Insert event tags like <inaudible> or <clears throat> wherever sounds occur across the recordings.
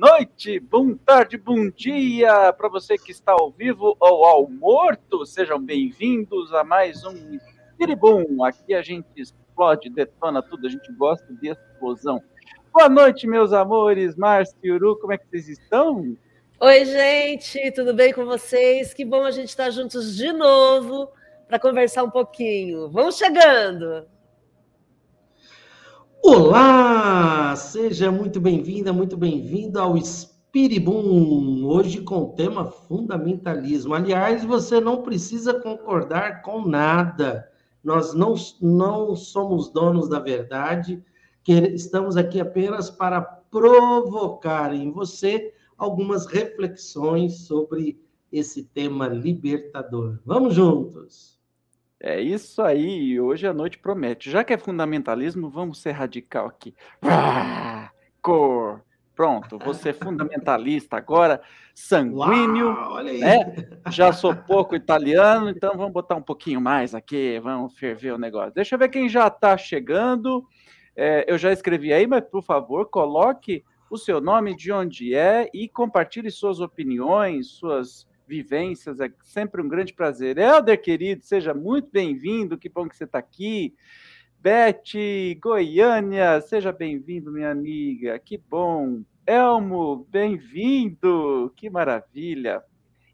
Noite, boa tarde, bom dia para você que está ao vivo ou ao morto. Sejam bem-vindos a mais um Piribum. Aqui a gente explode, detona tudo, a gente gosta de explosão. Boa noite, meus amores. Márcio e Uru, como é que vocês estão? Oi, gente, tudo bem com vocês? Que bom a gente estar juntos de novo para conversar um pouquinho. Vamos chegando! Olá! Seja muito bem-vinda, muito bem-vindo ao Spiribum, hoje com o tema fundamentalismo. Aliás, você não precisa concordar com nada. Nós não, não somos donos da verdade, que estamos aqui apenas para provocar em você algumas reflexões sobre esse tema libertador. Vamos juntos! É isso aí, hoje a noite promete. Já que é fundamentalismo, vamos ser radical aqui. Ah, cor. Pronto, você é fundamentalista agora, sanguíneo, Uau, né? Já sou pouco italiano, então vamos botar um pouquinho mais aqui, vamos ferver o negócio. Deixa eu ver quem já está chegando. É, eu já escrevi aí, mas por favor, coloque o seu nome, de onde é e compartilhe suas opiniões, suas vivências. É sempre um grande prazer. Helder, querido, seja muito bem-vindo. Que bom que você está aqui. Beth, Goiânia, seja bem-vindo, minha amiga. Que bom. Elmo, bem-vindo. Que maravilha.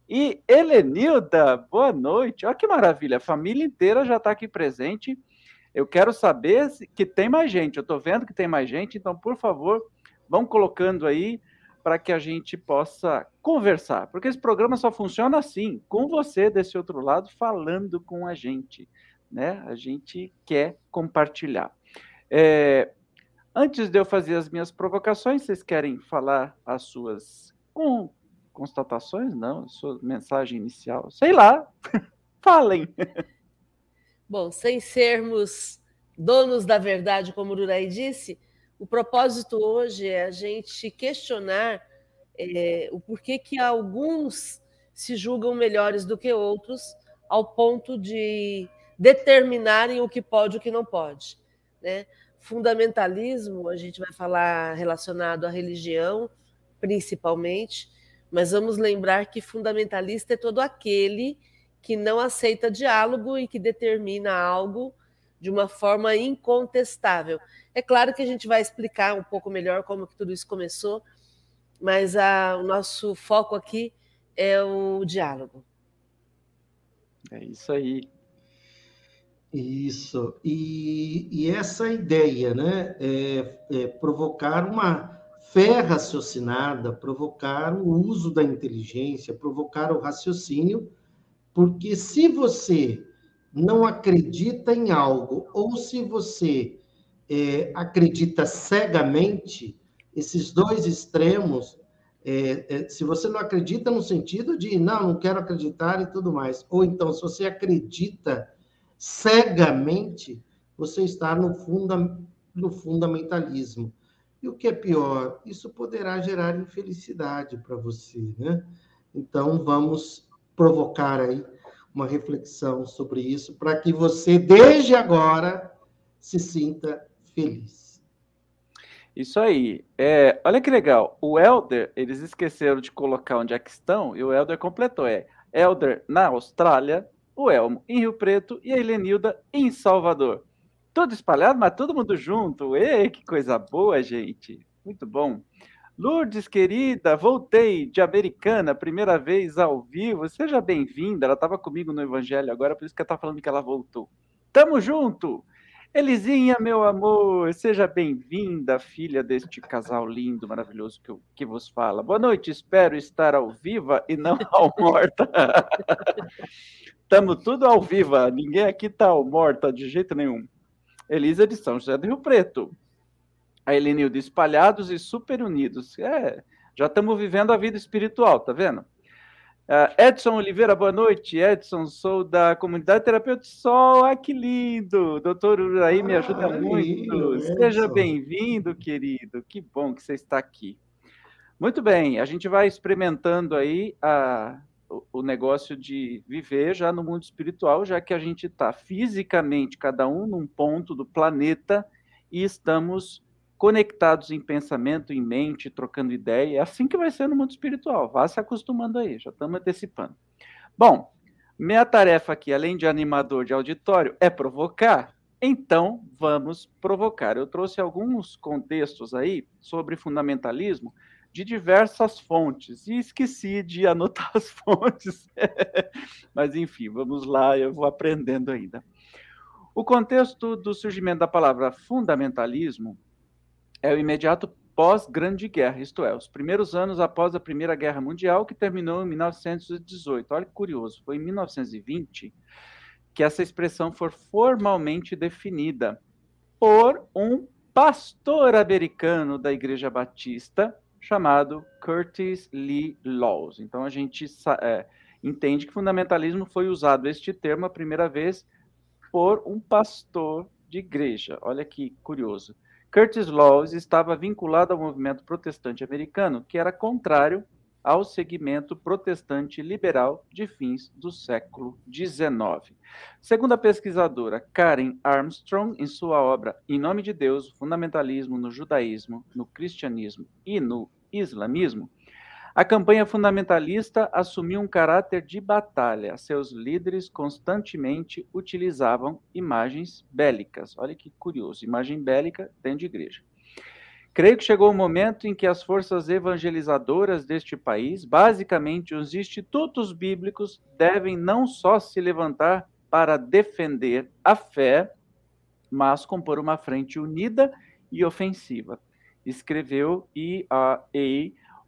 E Helenilda, boa noite. Olha que maravilha. A família inteira já está aqui presente. Eu quero saber que tem mais gente. Eu estou vendo que tem mais gente, então, por favor, vão colocando aí para que a gente possa conversar, porque esse programa só funciona assim, com você desse outro lado falando com a gente, né? A gente quer compartilhar. É, antes de eu fazer as minhas provocações, vocês querem falar as suas com, constatações? Não, sua mensagem inicial, sei lá, <laughs> falem. Bom, sem sermos donos da verdade, como o Durai disse, o propósito hoje é a gente questionar é, o porquê que alguns se julgam melhores do que outros, ao ponto de determinarem o que pode e o que não pode. Né? Fundamentalismo, a gente vai falar relacionado à religião, principalmente, mas vamos lembrar que fundamentalista é todo aquele que não aceita diálogo e que determina algo de uma forma incontestável. É claro que a gente vai explicar um pouco melhor como que tudo isso começou, mas a, o nosso foco aqui é o diálogo. É isso aí. Isso. E, e essa ideia, né, é, é provocar uma fé raciocinada, provocar o uso da inteligência, provocar o raciocínio, porque se você não acredita em algo, ou se você é, acredita cegamente, esses dois extremos, é, é, se você não acredita no sentido de não, não quero acreditar e tudo mais, ou então se você acredita cegamente, você está no, funda, no fundamentalismo. E o que é pior, isso poderá gerar infelicidade para você, né? Então vamos provocar aí uma reflexão sobre isso, para que você, desde agora, se sinta feliz. Isso aí. É, olha que legal. O Elder, eles esqueceram de colocar onde é que estão, e o Elder completou. É Elder na Austrália, o Elmo em Rio Preto e a Helenilda em Salvador. Tudo espalhado, mas todo mundo junto. Ei, que coisa boa, gente. Muito bom. Lourdes, querida, voltei de Americana, primeira vez ao vivo. Seja bem-vinda. Ela estava comigo no Evangelho agora, por isso que ela está falando que ela voltou. Tamo junto! Elisinha, meu amor, seja bem-vinda, filha deste casal lindo, maravilhoso que, que vos fala. Boa noite, espero estar ao viva e não ao <laughs> morta. Tamo tudo ao viva, ninguém aqui tá ao morta de jeito nenhum. Elisa de São José do Rio Preto a Helenildo, espalhados e super unidos. É, já estamos vivendo a vida espiritual, tá vendo? Uh, Edson Oliveira, boa noite. Edson, sou da comunidade Terapeuta Sol. Ah, que lindo! Doutor Uraí me ajuda ah, muito. Lindo, Seja bem-vindo, querido. Que bom que você está aqui. Muito bem, a gente vai experimentando aí a, o, o negócio de viver já no mundo espiritual, já que a gente está fisicamente, cada um num ponto do planeta, e estamos conectados em pensamento, em mente, trocando ideia. É assim que vai ser no mundo espiritual. Vá se acostumando aí, já estamos antecipando. Bom, minha tarefa aqui, além de animador de auditório, é provocar. Então, vamos provocar. Eu trouxe alguns contextos aí sobre fundamentalismo de diversas fontes e esqueci de anotar <laughs> as fontes. Mas, enfim, vamos lá, eu vou aprendendo ainda. O contexto do surgimento da palavra fundamentalismo é o imediato pós-Grande Guerra, isto é, os primeiros anos após a Primeira Guerra Mundial, que terminou em 1918. Olha que curioso, foi em 1920 que essa expressão foi formalmente definida por um pastor americano da Igreja Batista chamado Curtis Lee Laws. Então a gente é, entende que fundamentalismo foi usado este termo a primeira vez por um pastor de igreja. Olha que curioso. Curtis Laws estava vinculado ao movimento protestante americano, que era contrário ao segmento protestante liberal de fins do século XIX. Segundo a pesquisadora Karen Armstrong, em sua obra Em Nome de Deus, Fundamentalismo no Judaísmo, no Cristianismo e no Islamismo, a campanha fundamentalista assumiu um caráter de batalha. Seus líderes constantemente utilizavam imagens bélicas. Olha que curioso, imagem bélica dentro de igreja. Creio que chegou o momento em que as forças evangelizadoras deste país, basicamente os institutos bíblicos, devem não só se levantar para defender a fé, mas compor uma frente unida e ofensiva. Escreveu E.A.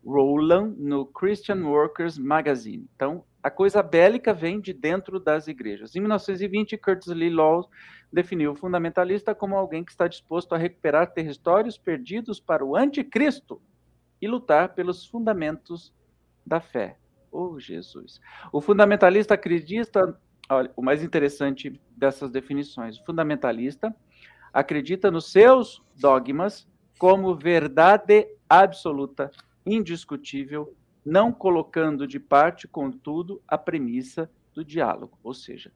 Rowland no Christian Workers Magazine. Então, a coisa bélica vem de dentro das igrejas. Em 1920, Curtis Lee Law definiu o fundamentalista como alguém que está disposto a recuperar territórios perdidos para o anticristo e lutar pelos fundamentos da fé. Oh, Jesus. O fundamentalista acredita, olha, o mais interessante dessas definições, o fundamentalista acredita nos seus dogmas como verdade absoluta indiscutível, não colocando de parte, contudo, a premissa do diálogo. Ou seja,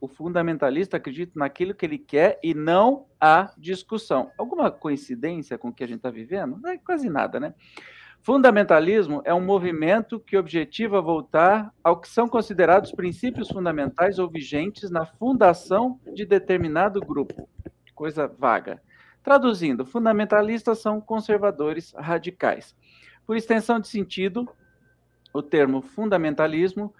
o fundamentalista acredita naquilo que ele quer e não a discussão. Alguma coincidência com o que a gente está vivendo? É quase nada, né? Fundamentalismo é um movimento que objetiva voltar ao que são considerados princípios fundamentais ou vigentes na fundação de determinado grupo. Coisa vaga. Traduzindo, fundamentalistas são conservadores radicais. Por extensão de sentido, o termo fundamentalismo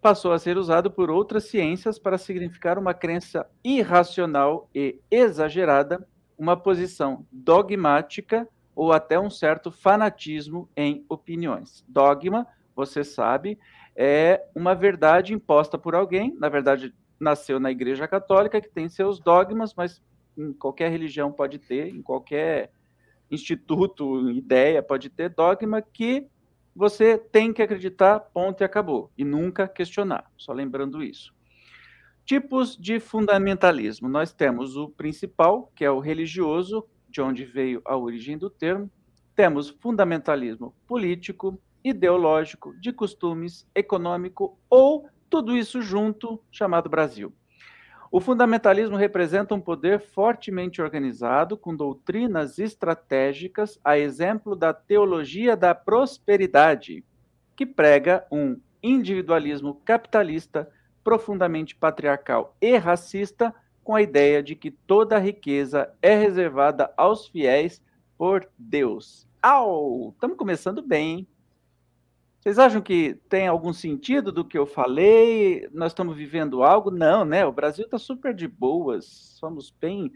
passou a ser usado por outras ciências para significar uma crença irracional e exagerada, uma posição dogmática ou até um certo fanatismo em opiniões. Dogma, você sabe, é uma verdade imposta por alguém, na verdade, nasceu na Igreja Católica, que tem seus dogmas, mas em qualquer religião pode ter, em qualquer instituto, ideia, pode ter dogma que você tem que acreditar, ponto e acabou, e nunca questionar. Só lembrando isso. Tipos de fundamentalismo. Nós temos o principal, que é o religioso, de onde veio a origem do termo. Temos fundamentalismo político, ideológico, de costumes, econômico ou tudo isso junto, chamado Brasil. O fundamentalismo representa um poder fortemente organizado, com doutrinas estratégicas, a exemplo da teologia da prosperidade, que prega um individualismo capitalista profundamente patriarcal e racista, com a ideia de que toda a riqueza é reservada aos fiéis por Deus. Au! Estamos começando bem, hein? Vocês acham que tem algum sentido do que eu falei? Nós estamos vivendo algo? Não, né? O Brasil está super de boas, somos bem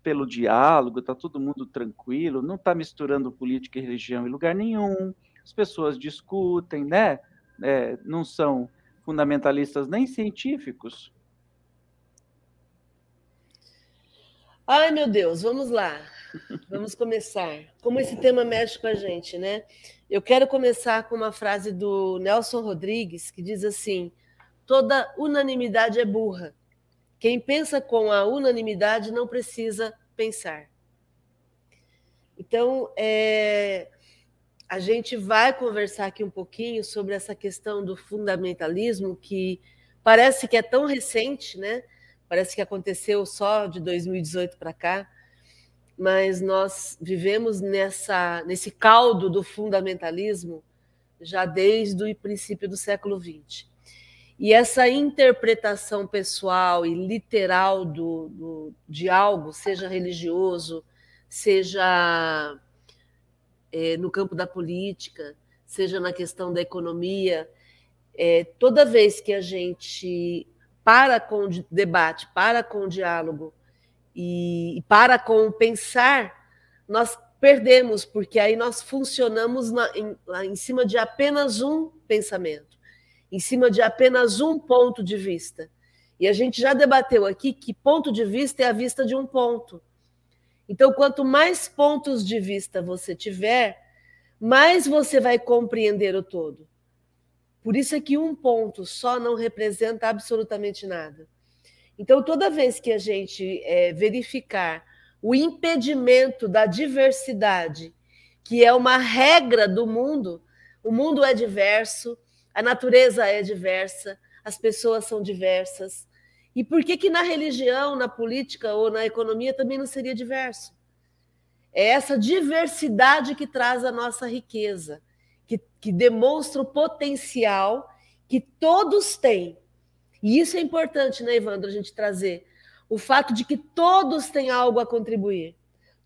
pelo diálogo, está todo mundo tranquilo, não está misturando política e religião em lugar nenhum, as pessoas discutem, né? É, não são fundamentalistas nem científicos. Ai, meu Deus, vamos lá. Vamos começar. Como esse tema mexe com a gente, né? Eu quero começar com uma frase do Nelson Rodrigues, que diz assim: toda unanimidade é burra. Quem pensa com a unanimidade não precisa pensar. Então, é, a gente vai conversar aqui um pouquinho sobre essa questão do fundamentalismo, que parece que é tão recente, né? Parece que aconteceu só de 2018 para cá. Mas nós vivemos nessa, nesse caldo do fundamentalismo já desde o princípio do século XX. E essa interpretação pessoal e literal do, do de algo, seja religioso, seja é, no campo da política, seja na questão da economia, é, toda vez que a gente para com o debate, para com o diálogo e, e para com o pensar, nós perdemos, porque aí nós funcionamos na, em, em cima de apenas um pensamento, em cima de apenas um ponto de vista. E a gente já debateu aqui que ponto de vista é a vista de um ponto. Então, quanto mais pontos de vista você tiver, mais você vai compreender o todo. Por isso é que um ponto só não representa absolutamente nada. Então, toda vez que a gente é, verificar o impedimento da diversidade, que é uma regra do mundo, o mundo é diverso, a natureza é diversa, as pessoas são diversas. E por que, que na religião, na política ou na economia também não seria diverso? É essa diversidade que traz a nossa riqueza que, que demonstra o potencial que todos têm. E isso é importante, né, Evandro, a gente trazer. O fato de que todos têm algo a contribuir.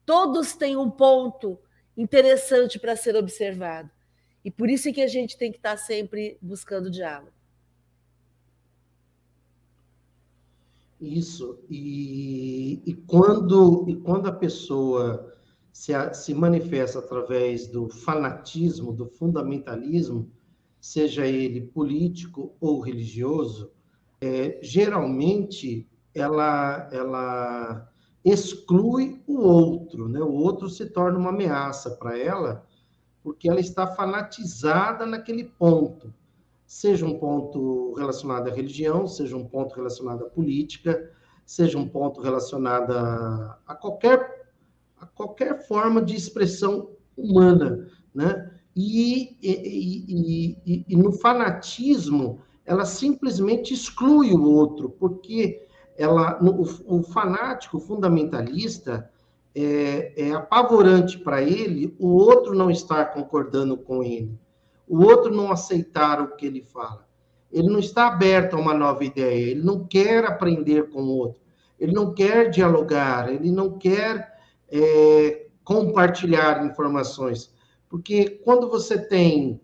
Todos têm um ponto interessante para ser observado. E por isso é que a gente tem que estar sempre buscando diálogo. Isso. E, e, quando, e quando a pessoa se, se manifesta através do fanatismo, do fundamentalismo, seja ele político ou religioso, é, geralmente ela, ela exclui o outro, né? o outro se torna uma ameaça para ela, porque ela está fanatizada naquele ponto, seja um ponto relacionado à religião, seja um ponto relacionado à política, seja um ponto relacionado a, a qualquer a qualquer forma de expressão humana, né? E, e, e, e, no fanatismo, ela simplesmente exclui o outro, porque ela, no, o, fanático fundamentalista é, é apavorante para ele o outro não estar concordando com ele, o outro não aceitar o que ele fala. Ele não está aberto a uma nova ideia, ele não quer aprender com o outro, ele não quer dialogar, ele não quer é, compartilhar informações. Porque quando você tem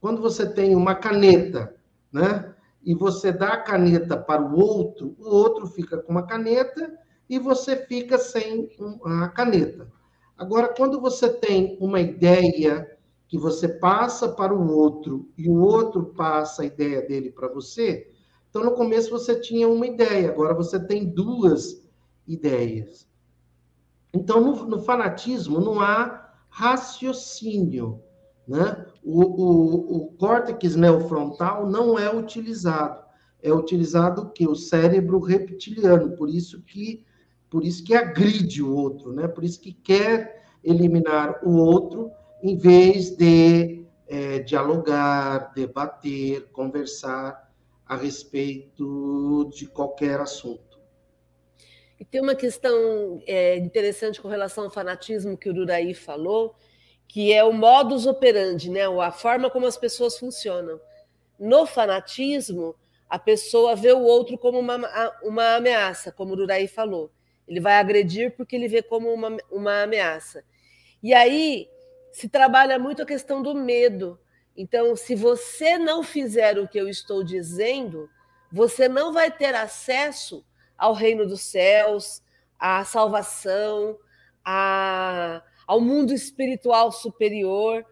quando você tem uma caneta, né? E você dá a caneta para o outro, o outro fica com uma caneta e você fica sem a caneta. Agora, quando você tem uma ideia que você passa para o outro e o outro passa a ideia dele para você, então no começo você tinha uma ideia, agora você tem duas ideias. Então, no, no fanatismo não há raciocínio, né? O, o, o córtex neofrontal não é utilizado, é utilizado que o cérebro reptiliano, por isso que por isso que agride o outro, né? Por isso que quer eliminar o outro em vez de é, dialogar, debater, conversar a respeito de qualquer assunto. E tem uma questão é, interessante com relação ao fanatismo que o Uraí falou, que é o modus operandi, né? a forma como as pessoas funcionam. No fanatismo, a pessoa vê o outro como uma, uma ameaça, como o Uraí falou. Ele vai agredir porque ele vê como uma, uma ameaça. E aí se trabalha muito a questão do medo. Então, se você não fizer o que eu estou dizendo, você não vai ter acesso ao reino dos céus, à salvação, à, ao mundo espiritual superior.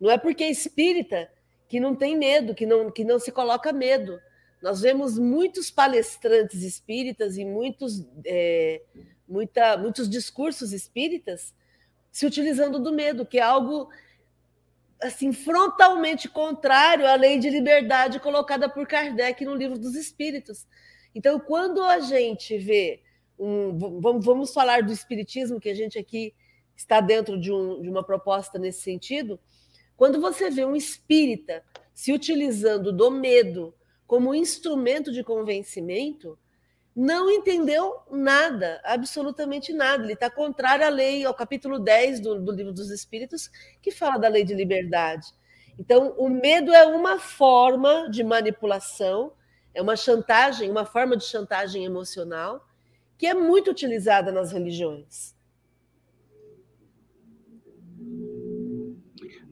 Não é porque é espírita que não tem medo, que não, que não se coloca medo. Nós vemos muitos palestrantes espíritas e muitos, é, muita, muitos discursos espíritas se utilizando do medo, que é algo assim frontalmente contrário à lei de liberdade colocada por Kardec no livro dos Espíritos. Então, quando a gente vê, um, vamos, falar do espiritismo, que a gente aqui está dentro de, um, de uma proposta nesse sentido, quando você vê um espírita se utilizando do medo como instrumento de convencimento, não entendeu nada, absolutamente nada. Ele está contrário à lei, ao capítulo 10 do, do Livro dos Espíritos, que fala da lei de liberdade. Então, o medo é uma forma de manipulação, é uma chantagem, uma forma de chantagem emocional, que é muito utilizada nas religiões.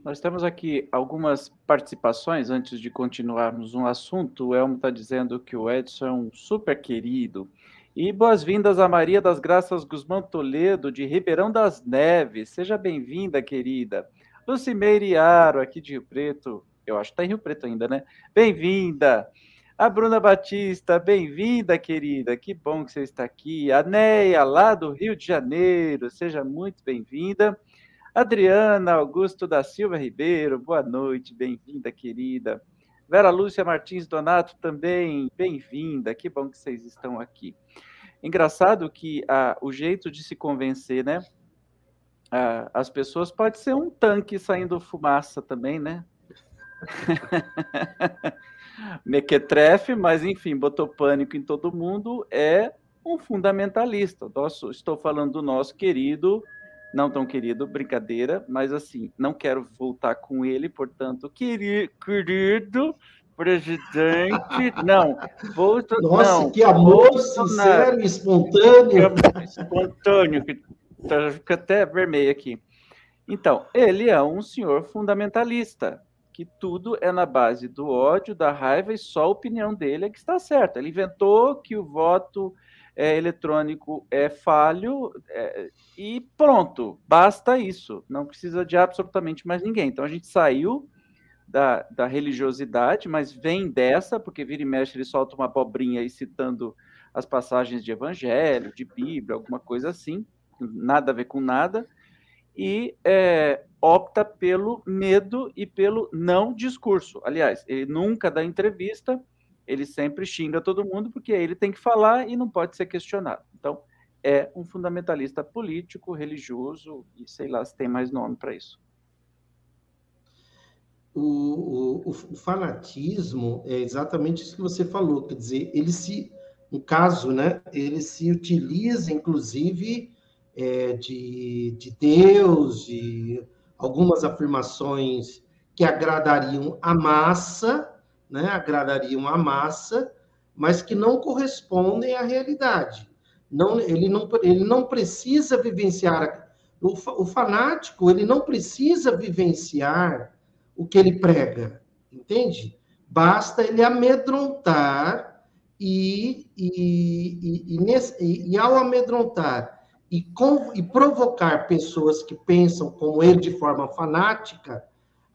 Nós temos aqui algumas participações antes de continuarmos um assunto. O Elmo está dizendo que o Edson é um super querido. E boas-vindas a Maria das Graças Guzmão Toledo, de Ribeirão das Neves. Seja bem-vinda, querida. Lucimeire Aro, aqui de Rio Preto. Eu acho que está em Rio Preto ainda, né? Bem-vinda. A Bruna Batista, bem-vinda, querida. Que bom que você está aqui. A Neia, lá do Rio de Janeiro. Seja muito bem-vinda. Adriana Augusto da Silva Ribeiro, boa noite, bem-vinda, querida. Vera Lúcia Martins Donato também, bem-vinda, que bom que vocês estão aqui. Engraçado que ah, o jeito de se convencer, né? Ah, as pessoas pode ser um tanque saindo fumaça também, né? <laughs> Mequetrefe, mas enfim, botou pânico em todo mundo, é um fundamentalista. Nosso, estou falando do nosso querido não tão querido, brincadeira, mas assim, não quero voltar com ele, portanto, querido, querido presidente, não, vou, Nossa, não, que amor sincero e espontâneo. Espontâneo, que tá, fica até vermelho aqui. Então, ele é um senhor fundamentalista, que tudo é na base do ódio, da raiva e só a opinião dele é que está certa. Ele inventou que o voto é, eletrônico é falho é, e pronto, basta isso, não precisa de absolutamente mais ninguém. Então a gente saiu da, da religiosidade, mas vem dessa, porque vira e mexe ele solta uma abobrinha aí citando as passagens de evangelho, de Bíblia, alguma coisa assim, nada a ver com nada, e é, opta pelo medo e pelo não discurso. Aliás, ele nunca dá entrevista, ele sempre xinga todo mundo porque ele tem que falar e não pode ser questionado. Então, é um fundamentalista político, religioso e sei lá se tem mais nome para isso. O, o, o, fanatismo é exatamente isso que você falou, quer dizer, ele se, no caso, né, ele se utiliza, inclusive, é, de, de Deus, de algumas afirmações que agradariam a massa, né, agradariam a massa, mas que não correspondem à realidade. Não, ele, não, ele não precisa vivenciar. O, o fanático, ele não precisa vivenciar o que ele prega, entende? Basta ele amedrontar e, e, e, e, nesse, e ao amedrontar e, com, e provocar pessoas que pensam como ele de forma fanática,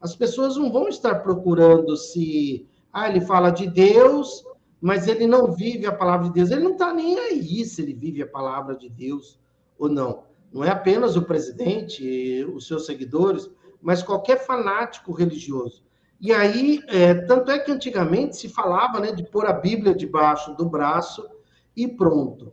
as pessoas não vão estar procurando se ah, ele fala de Deus, mas ele não vive a palavra de Deus. Ele não está nem aí se ele vive a palavra de Deus ou não. Não é apenas o presidente, os seus seguidores, mas qualquer fanático religioso. E aí, é, tanto é que antigamente se falava né, de pôr a Bíblia debaixo do braço e pronto.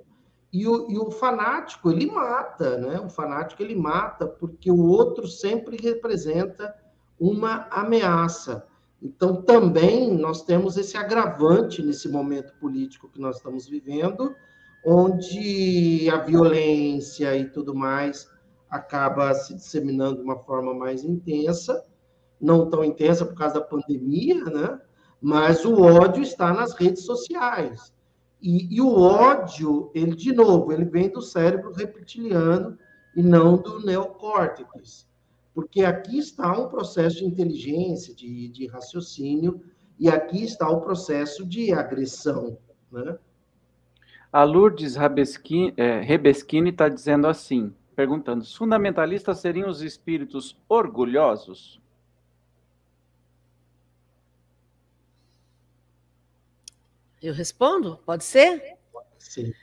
E o, e o fanático, ele mata, né? O fanático, ele mata porque o outro sempre representa uma ameaça. Então, também nós temos esse agravante nesse momento político que nós estamos vivendo, onde a violência e tudo mais acaba se disseminando de uma forma mais intensa, não tão intensa por causa da pandemia, né? Mas o ódio está nas redes sociais. E, e o ódio, ele, de novo, ele vem do cérebro reptiliano e não do neocórtex porque aqui está um processo de inteligência, de, de raciocínio, e aqui está o processo de agressão. Né? A Lourdes Rebeschini está dizendo assim, perguntando, os fundamentalistas seriam os espíritos orgulhosos? Eu respondo? Pode ser? Sim.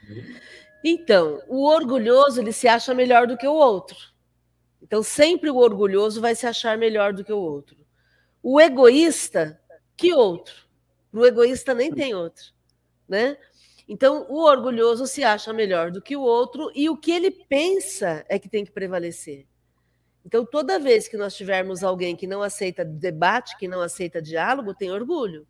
Então, o orgulhoso ele se acha melhor do que o outro. Então, sempre o orgulhoso vai se achar melhor do que o outro. O egoísta, que outro? O egoísta nem tem outro, né? Então, o orgulhoso se acha melhor do que o outro e o que ele pensa é que tem que prevalecer. Então, toda vez que nós tivermos alguém que não aceita debate, que não aceita diálogo, tem orgulho.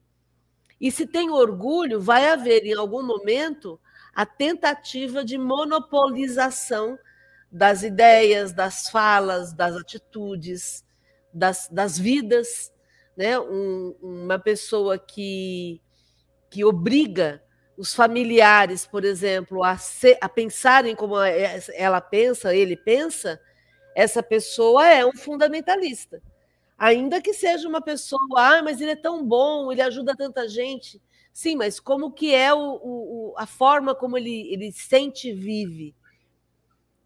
E se tem orgulho, vai haver em algum momento a tentativa de monopolização das ideias, das falas, das atitudes, das, das vidas. Né? Um, uma pessoa que, que obriga os familiares, por exemplo, a, ser, a pensarem como ela pensa, ele pensa, essa pessoa é um fundamentalista. Ainda que seja uma pessoa, ah, mas ele é tão bom, ele ajuda tanta gente. Sim, mas como que é o, o, a forma como ele, ele sente e vive?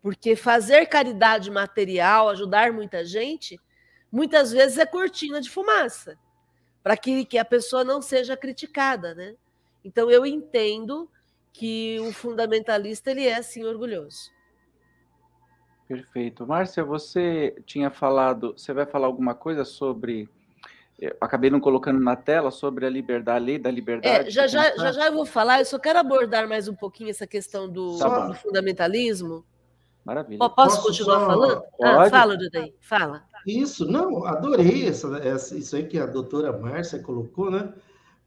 Porque fazer caridade material, ajudar muita gente, muitas vezes é cortina de fumaça, para que, que a pessoa não seja criticada, né? Então eu entendo que o fundamentalista ele é assim orgulhoso. Perfeito. Márcia, você tinha falado, você vai falar alguma coisa sobre eu acabei não colocando na tela sobre a liberdade, a lei da liberdade. É, já, já, já, já eu vou falar, eu só quero abordar mais um pouquinho essa questão do, tá do fundamentalismo. Maravilha. Posso, Posso continuar só... falando? Ah, fala, Dudaí, fala. Isso, não, adorei essa, essa, isso aí que a doutora Márcia colocou, né?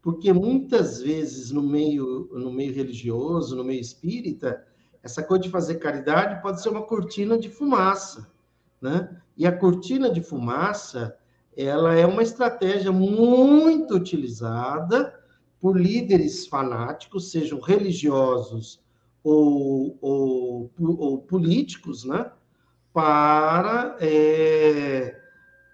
Porque muitas vezes no meio, no meio religioso, no meio espírita, essa coisa de fazer caridade pode ser uma cortina de fumaça, né? E a cortina de fumaça, ela é uma estratégia muito utilizada por líderes fanáticos, sejam religiosos ou, ou, ou políticos, né? Para, é,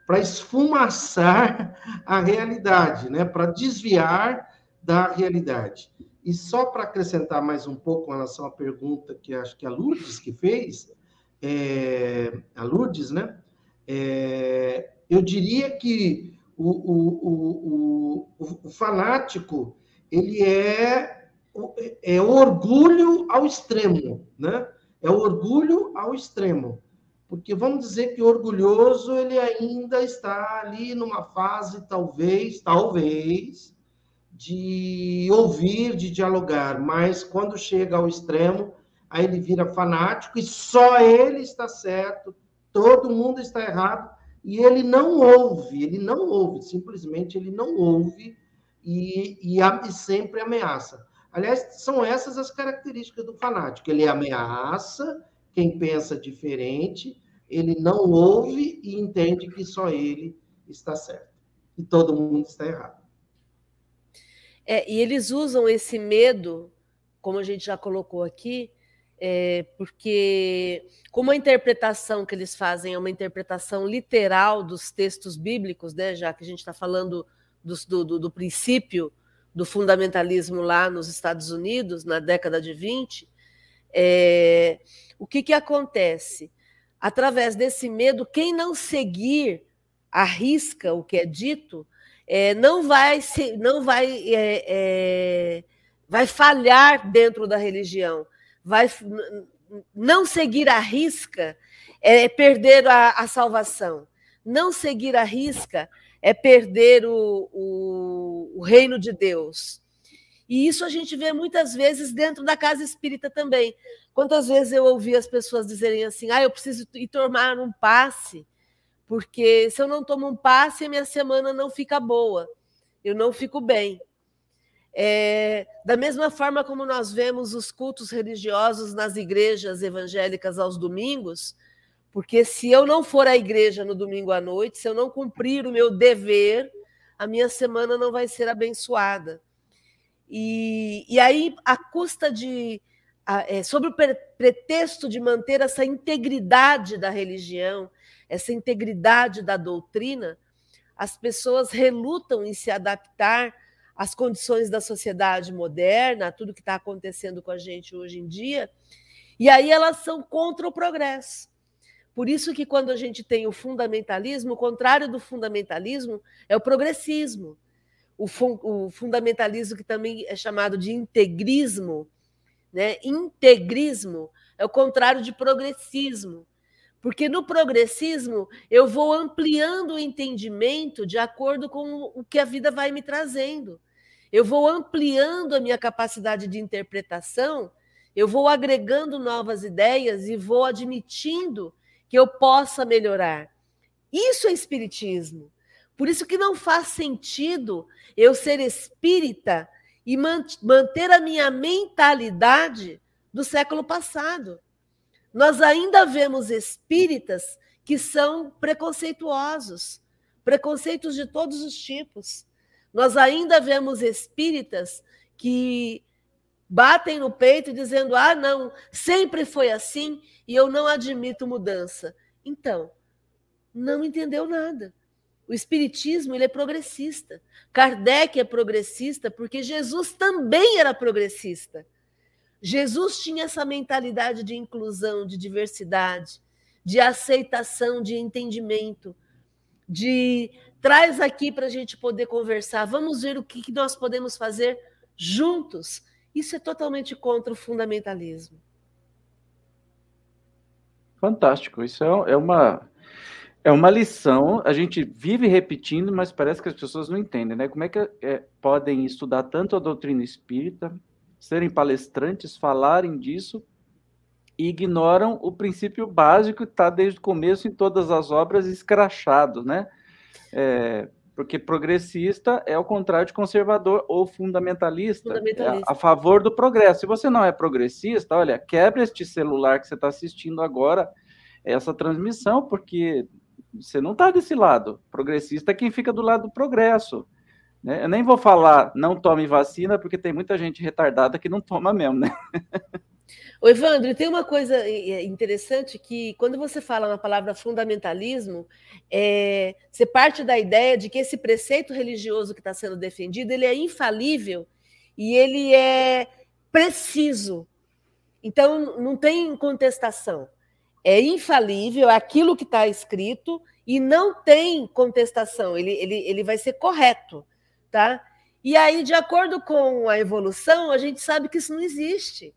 para esfumaçar <laughs> a realidade, né? Para desviar da realidade. E só para acrescentar mais um pouco em relação à pergunta que acho que a Lourdes que fez, é, a Lourdes, né? É, eu diria que o, o, o, o, fanático ele é, é orgulho ao extremo, né? É orgulho ao extremo. Porque vamos dizer que o orgulhoso ele ainda está ali numa fase, talvez, talvez, de ouvir, de dialogar, mas quando chega ao extremo, aí ele vira fanático e só ele está certo, todo mundo está errado, e ele não ouve, ele não ouve, simplesmente ele não ouve e, e, e sempre ameaça. Aliás, são essas as características do fanático. Ele ameaça quem pensa diferente, ele não ouve e entende que só ele está certo. E todo mundo está errado. É, e eles usam esse medo, como a gente já colocou aqui, é, porque como a interpretação que eles fazem é uma interpretação literal dos textos bíblicos, né, já que a gente está falando do, do, do, princípio do fundamentalismo lá nos Estados Unidos, na década de 20, é, o que, que acontece? Através desse medo, quem não seguir a risca o que é dito, é, não vai se, não vai é, é, vai falhar dentro da religião, vai não seguir a risca é perder a, a salvação, não seguir a risca é perder o, o, o reino de Deus. E isso a gente vê muitas vezes dentro da casa espírita também. Quantas vezes eu ouvi as pessoas dizerem assim: ah, eu preciso ir tomar um passe porque se eu não tomo um passe, a minha semana não fica boa, eu não fico bem. É, da mesma forma como nós vemos os cultos religiosos nas igrejas evangélicas aos domingos, porque se eu não for à igreja no domingo à noite, se eu não cumprir o meu dever, a minha semana não vai ser abençoada. E, e aí, a custa de. é, sob o pretexto de manter essa integridade da religião, essa integridade da doutrina, as pessoas relutam em se adaptar às condições da sociedade moderna, a tudo que está acontecendo com a gente hoje em dia, e aí elas são contra o progresso. Por isso que quando a gente tem o fundamentalismo, o contrário do fundamentalismo é o progressismo. O, fun o fundamentalismo que também é chamado de integrismo, né? Integrismo é o contrário de progressismo. Porque no progressismo eu vou ampliando o entendimento de acordo com o que a vida vai me trazendo. Eu vou ampliando a minha capacidade de interpretação, eu vou agregando novas ideias e vou admitindo que eu possa melhorar. Isso é espiritismo. Por isso que não faz sentido eu ser espírita e manter a minha mentalidade do século passado. Nós ainda vemos espíritas que são preconceituosos, preconceitos de todos os tipos. Nós ainda vemos espíritas que batem no peito dizendo: ah, não, sempre foi assim e eu não admito mudança. Então, não entendeu nada. O espiritismo ele é progressista. Kardec é progressista porque Jesus também era progressista. Jesus tinha essa mentalidade de inclusão, de diversidade, de aceitação, de entendimento, de traz aqui para a gente poder conversar, vamos ver o que nós podemos fazer juntos. Isso é totalmente contra o fundamentalismo. Fantástico. Isso é, é uma é uma lição, a gente vive repetindo, mas parece que as pessoas não entendem, né? Como é que é, podem estudar tanto a doutrina espírita, serem palestrantes, falarem disso, e ignoram o princípio básico que está desde o começo em todas as obras escrachado, né? É, porque progressista é o contrário de conservador ou fundamentalista, fundamentalista. É a favor do progresso. Se você não é progressista, olha, quebra este celular que você está assistindo agora, essa transmissão, porque você não está desse lado. Progressista é quem fica do lado do progresso. Né? Eu nem vou falar não tome vacina, porque tem muita gente retardada que não toma mesmo, né? <laughs> O Evandro, tem uma coisa interessante que quando você fala na palavra fundamentalismo, é, você parte da ideia de que esse preceito religioso que está sendo defendido ele é infalível e ele é preciso. Então não tem contestação é infalível, é aquilo que está escrito e não tem contestação, ele, ele, ele vai ser correto, tá? E aí, de acordo com a evolução, a gente sabe que isso não existe.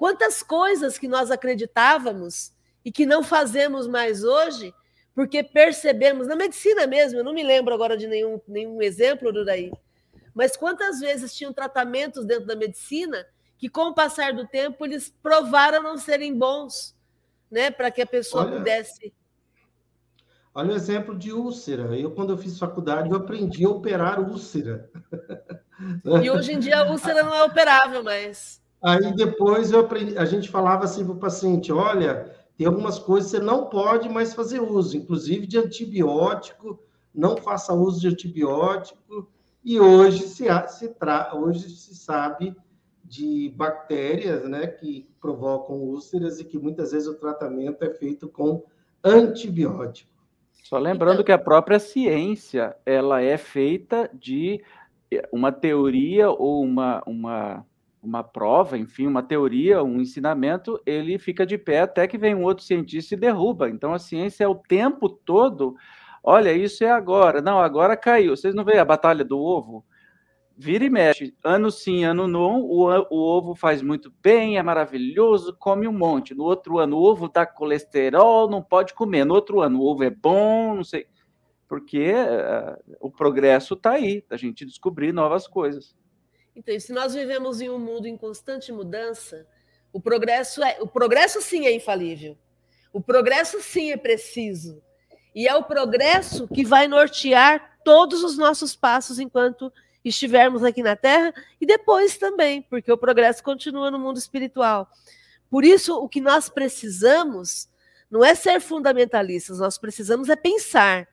Quantas coisas que nós acreditávamos e que não fazemos mais hoje, porque percebemos, na medicina mesmo, eu não me lembro agora de nenhum, nenhum exemplo do daí, mas quantas vezes tinham tratamentos dentro da medicina que, com o passar do tempo, eles provaram não serem bons né, para que a pessoa olha, pudesse. Olha o exemplo de úlcera. Eu, quando eu fiz faculdade, eu aprendi a operar úlcera. E hoje em dia a úlcera não é operável, mas. Aí depois eu aprendi, a gente falava assim para o paciente: olha, tem algumas coisas que você não pode mais fazer uso, inclusive de antibiótico, não faça uso de antibiótico. E hoje se, se, tra, hoje se sabe de bactérias né, que provocam úlceras e que muitas vezes o tratamento é feito com antibiótico. Só lembrando que a própria ciência ela é feita de uma teoria ou uma, uma, uma prova, enfim, uma teoria, um ensinamento, ele fica de pé até que vem um outro cientista e derruba. Então a ciência é o tempo todo. Olha, isso é agora. Não, agora caiu. Vocês não veem a batalha do ovo? vira e mexe, ano sim, ano não, o, o, ovo faz muito bem, é maravilhoso, come um monte. No outro ano, o ovo dá colesterol, não pode comer. No outro ano, o ovo é bom, não sei. Porque uh, o progresso está aí, a gente descobrir novas coisas. Então, se nós vivemos em um mundo em constante mudança, o progresso é, o progresso sim é infalível. O progresso sim é preciso. E é o progresso que vai nortear todos os nossos passos enquanto estivermos aqui na Terra e depois também, porque o progresso continua no mundo espiritual. Por isso, o que nós precisamos não é ser fundamentalistas, nós precisamos é pensar.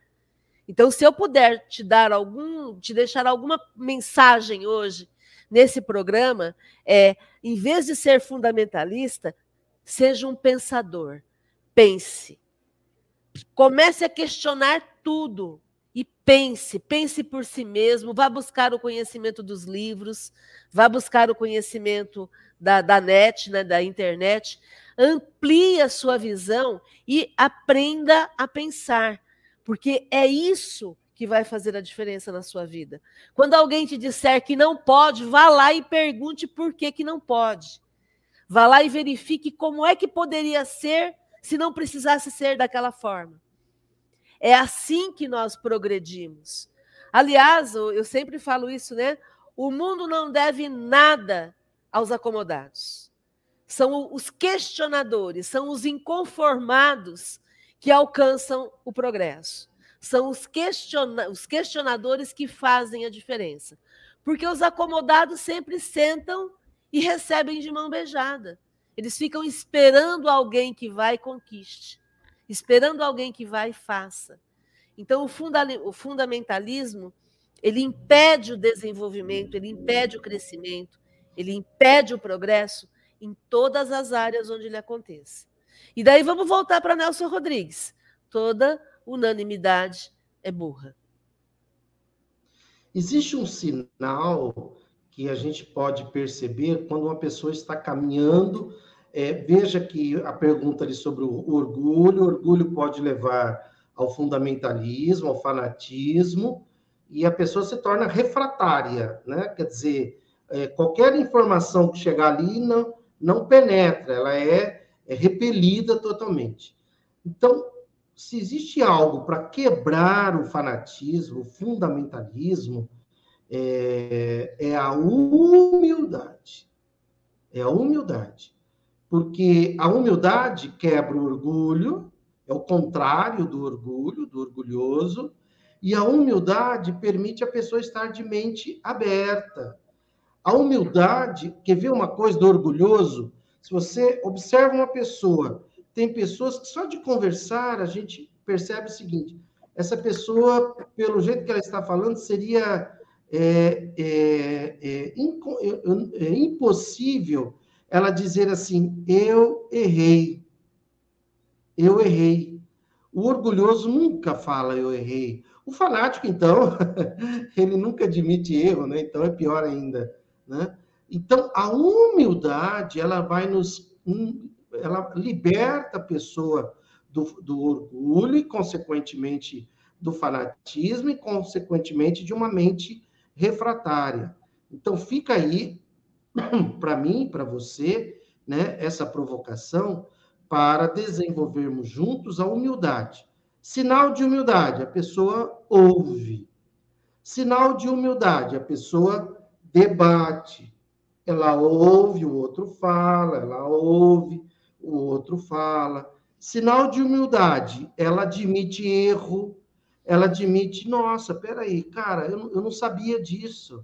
Então, se eu puder te dar algum, te deixar alguma mensagem hoje nesse programa, é, em vez de ser fundamentalista, seja um pensador. Pense. Comece a questionar tudo e pense, pense por si mesmo, vá buscar o conhecimento dos livros, vá buscar o conhecimento da, da net, né, da internet, amplie a sua visão e aprenda a pensar, porque é isso que vai fazer a diferença na sua vida. Quando alguém te disser que não pode, vá lá e pergunte por que, que não pode. Vá lá e verifique como é que poderia ser se não precisasse ser daquela forma. É assim que nós progredimos. Aliás, eu sempre falo isso, né? O mundo não deve nada aos acomodados. São os questionadores, são os inconformados que alcançam o progresso. São os, questiona os questionadores que fazem a diferença. Porque os acomodados sempre sentam e recebem de mão beijada. Eles ficam esperando alguém que vai e conquiste, esperando alguém que vai e faça. Então, o, funda o fundamentalismo ele impede o desenvolvimento, ele impede o crescimento, ele impede o progresso em todas as áreas onde ele aconteça. E daí vamos voltar para Nelson Rodrigues. Toda unanimidade é burra. Existe um sinal que a gente pode perceber quando uma pessoa está caminhando. É, veja que a pergunta ali sobre o orgulho, o orgulho pode levar ao fundamentalismo, ao fanatismo, e a pessoa se torna refratária, né? Quer dizer, é, qualquer informação que chegar ali não, não penetra, ela é, é repelida totalmente. Então, se existe algo para quebrar o fanatismo, o fundamentalismo, é, é, a humildade. É a humildade. Porque a humildade quebra o orgulho, é o contrário do orgulho, do orgulhoso, e a humildade permite a pessoa estar de mente aberta. A humildade, quer ver uma coisa do orgulhoso? Se você observa uma pessoa, tem pessoas que só de conversar a gente percebe o seguinte: essa pessoa, pelo jeito que ela está falando, seria é, é, é, é impossível ela dizer assim: eu errei, eu errei. O orgulhoso nunca fala eu errei. O fanático, então, <laughs> ele nunca admite erro, né? Então é pior ainda, né? Então a humildade ela vai nos, ela liberta a pessoa do, do orgulho e consequentemente do fanatismo e consequentemente de uma mente refratária. Então fica aí <clears throat> para mim, para você, né? Essa provocação para desenvolvermos juntos a humildade. Sinal de humildade, a pessoa ouve. Sinal de humildade, a pessoa debate. Ela ouve, o outro fala, ela ouve, o outro fala. Sinal de humildade, ela admite erro, ela admite, nossa, peraí, cara, eu, eu não sabia disso.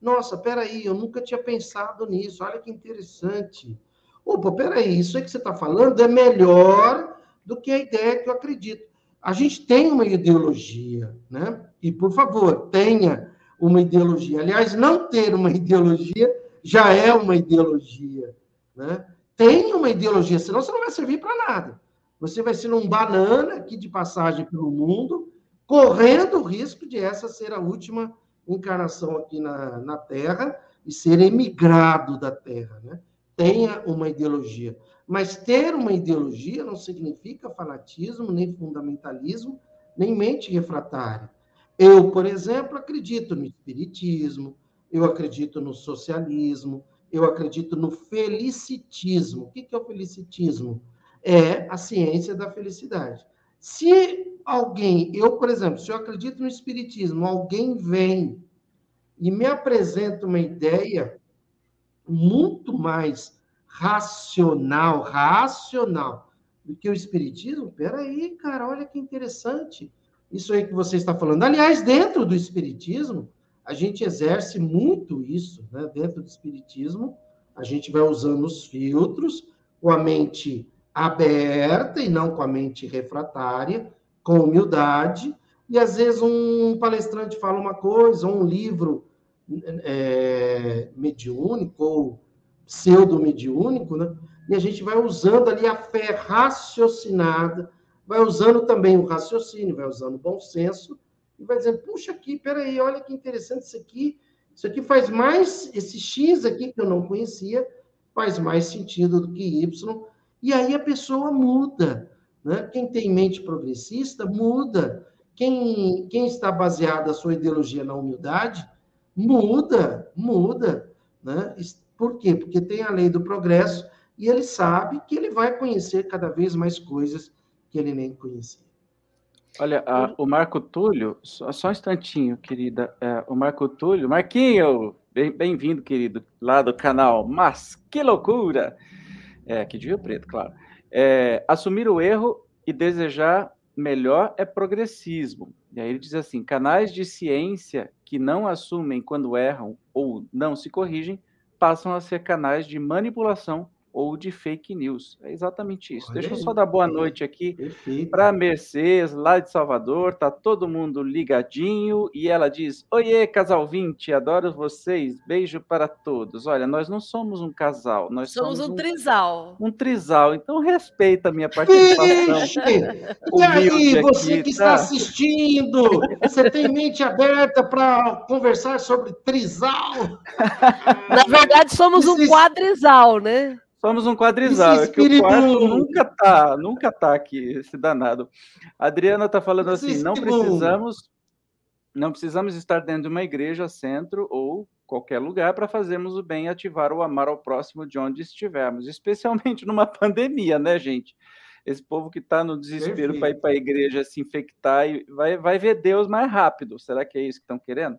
Nossa, peraí, eu nunca tinha pensado nisso, olha que interessante. Opa, peraí, isso aí que você está falando é melhor do que a ideia que eu acredito. A gente tem uma ideologia, né? E, por favor, tenha uma ideologia. Aliás, não ter uma <laughs> ideologia já é uma ideologia, né? Tenha uma ideologia, senão você não vai servir para nada. Você vai ser um banana aqui de passagem pelo mundo, correndo o risco de essa ser a última encarnação aqui na, na Terra e ser emigrado da Terra, né? Tenha uma ideologia. Mas ter uma ideologia não significa fanatismo, nem fundamentalismo, nem mente refratária. Eu, por exemplo, acredito no espiritismo, eu acredito no socialismo, eu acredito no felicitismo. O que é o felicitismo? É a ciência da felicidade. Se alguém, eu, por exemplo, se eu acredito no espiritismo, alguém vem e me apresenta uma ideia muito mais racional, racional, do que o espiritismo? Peraí, cara, olha que interessante isso aí que você está falando. Aliás, dentro do espiritismo, a gente exerce muito isso, né? Dentro do espiritismo, a gente vai usando os filtros com a mente aberta e não com a mente refratária, com humildade. E às vezes um palestrante fala uma coisa, um livro é, mediúnico ou pseudo-mediúnico, né? E a gente vai usando ali a fé raciocinada, vai usando também o raciocínio, vai usando o bom senso, e vai dizendo, puxa aqui, peraí, olha que interessante isso aqui, isso aqui faz mais, esse X aqui que eu não conhecia, faz mais sentido do que Y, e aí a pessoa muda, né? Quem tem mente progressista, muda. Quem, quem está baseado a sua ideologia na humildade, muda, muda, né? Por quê? Porque tem a lei do progresso e ele sabe que ele vai conhecer cada vez mais coisas que ele nem conhecia. Olha, a, o Marco Túlio, só, só, um instantinho, querida. É, o Marco Túlio, Marquinho, bem-vindo, querido, lá do canal. Mas que loucura! É, aqui de Rio Preto, claro. É, assumir o erro e desejar melhor é progressismo. E aí ele diz assim: canais de ciência que não assumem quando erram ou não se corrigem passam a ser canais de manipulação ou de fake news. É exatamente isso. Olha Deixa eu só dar boa noite aqui para a Mercedes, lá de Salvador. Tá todo mundo ligadinho e ela diz: Oiê, casal 20, adoro vocês. Beijo para todos. Olha, nós não somos um casal, nós somos, somos um, um trisal. Um trisal. Então respeita a minha participação. <laughs> e aí, você aqui, que tá? está assistindo, você tem mente aberta para conversar sobre trisal? <laughs> Na verdade, somos um quadrisal, né? Somos um quadrisal, é que o quarto nunca tá, nunca tá aqui, esse danado. A Adriana tá falando assim, não precisamos, não precisamos estar dentro de uma igreja, centro ou qualquer lugar para fazermos o bem e ativar o amar ao próximo de onde estivermos, especialmente numa <laughs> pandemia, né, gente? Esse povo que está no desespero para ir para a igreja se infectar e vai, vai ver Deus mais rápido. Será que é isso que estão querendo?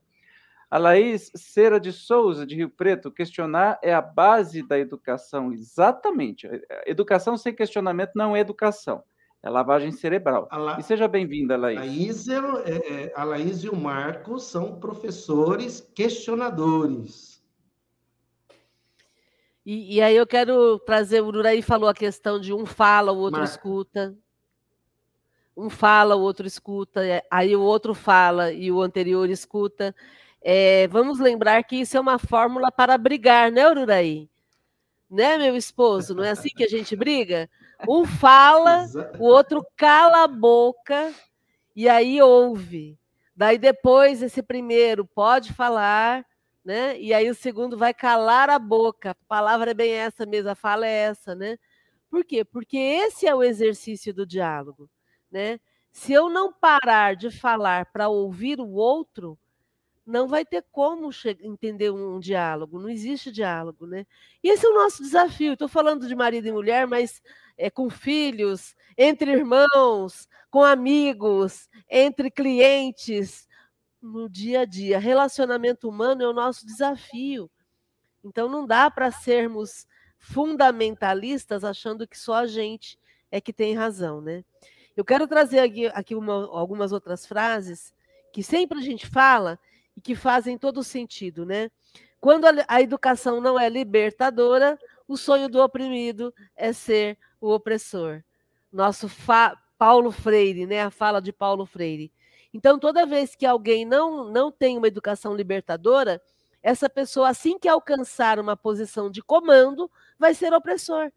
A Laís Cera de Souza, de Rio Preto, questionar é a base da educação. Exatamente. Educação sem questionamento não é educação. É lavagem cerebral. La... E seja bem-vinda, Laís. Laís é, é, a Laís e o Marcos são professores questionadores. E, e aí eu quero trazer, o Uraí falou a questão de um fala, o outro Mar... escuta. Um fala, o outro escuta, aí o outro fala e o anterior escuta. É, vamos lembrar que isso é uma fórmula para brigar, né, Ururaí? Né, meu esposo? Não é assim que a gente briga? Um fala, o outro cala a boca e aí ouve. Daí depois esse primeiro pode falar, né? E aí o segundo vai calar a boca. A palavra é bem essa mesmo, a fala é essa, né? Por quê? Porque esse é o exercício do diálogo, né? Se eu não parar de falar para ouvir o outro, não vai ter como entender um diálogo, não existe diálogo, né? E esse é o nosso desafio. Estou falando de marido e mulher, mas é com filhos, entre irmãos, com amigos, entre clientes, no dia a dia. Relacionamento humano é o nosso desafio. Então não dá para sermos fundamentalistas achando que só a gente é que tem razão, né? Eu quero trazer aqui, aqui uma, algumas outras frases que sempre a gente fala e que fazem todo sentido, né? Quando a educação não é libertadora, o sonho do oprimido é ser o opressor. Nosso Paulo Freire, né? A fala de Paulo Freire. Então, toda vez que alguém não, não tem uma educação libertadora, essa pessoa, assim que alcançar uma posição de comando, vai ser opressor.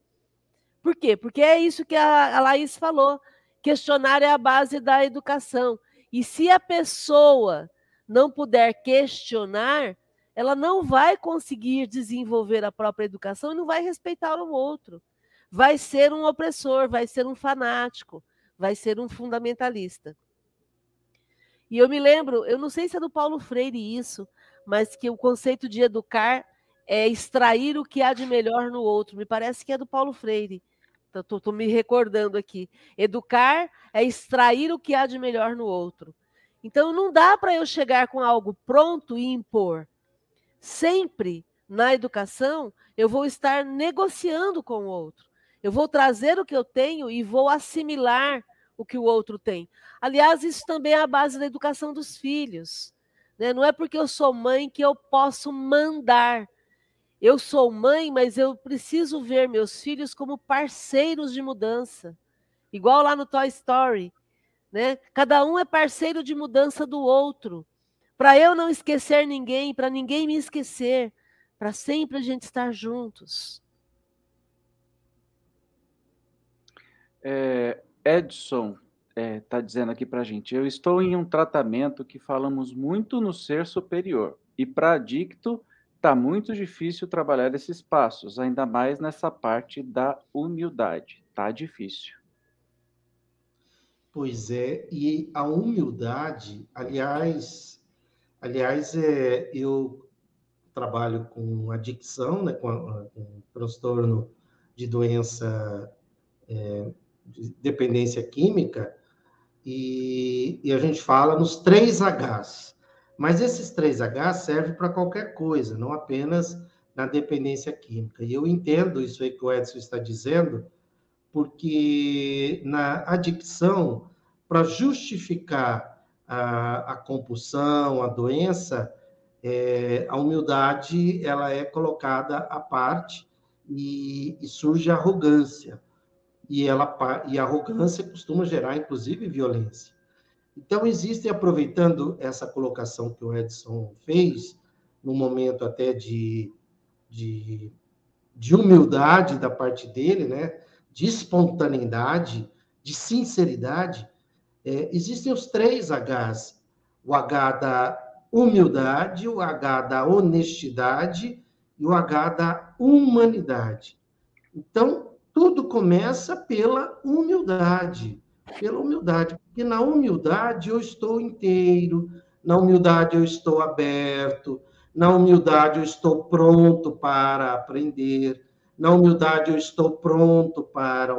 Por quê? Porque é isso que a, a Laís falou. Questionar é a base da educação. E se a pessoa não puder questionar, ela não vai conseguir desenvolver a própria educação e não vai respeitar o outro. Vai ser um opressor, vai ser um fanático, vai ser um fundamentalista. E eu me lembro, eu não sei se é do Paulo Freire isso, mas que o conceito de educar é extrair o que há de melhor no outro. Me parece que é do Paulo Freire. Estou me recordando aqui. Educar é extrair o que há de melhor no outro. Então não dá para eu chegar com algo pronto e impor. Sempre na educação eu vou estar negociando com o outro. Eu vou trazer o que eu tenho e vou assimilar o que o outro tem. Aliás, isso também é a base da educação dos filhos. Né? Não é porque eu sou mãe que eu posso mandar. Eu sou mãe, mas eu preciso ver meus filhos como parceiros de mudança. Igual lá no Toy Story. Né? Cada um é parceiro de mudança do outro. Para eu não esquecer ninguém, para ninguém me esquecer, para sempre a gente estar juntos. É, Edson está é, tá dizendo aqui para a gente: eu estou em um tratamento que falamos muito no ser superior, e para adicto está muito difícil trabalhar esses passos, ainda mais nessa parte da humildade. Tá difícil. Pois é, e a humildade, aliás, aliás, é, eu trabalho com adicção, né, com, com transtorno de doença é, de dependência química, e, e, a gente fala nos três Hs. Mas esses três Hs servem para qualquer coisa, não apenas na dependência química. E eu entendo isso aí que o Edson está dizendo, porque na adicção, para justificar a, a compulsão, a doença, é, a humildade ela é colocada à parte e, e surge a arrogância. E, ela, e a arrogância costuma gerar, inclusive, violência. Então, existem, aproveitando essa colocação que o Edson fez, no momento até de, de, de humildade da parte dele, né? De espontaneidade, de sinceridade, é, existem os três Hs: o H da humildade, o H da honestidade e o H da humanidade. Então, tudo começa pela humildade, pela humildade, porque na humildade eu estou inteiro, na humildade eu estou aberto, na humildade eu estou pronto para aprender, na humildade eu estou pronto para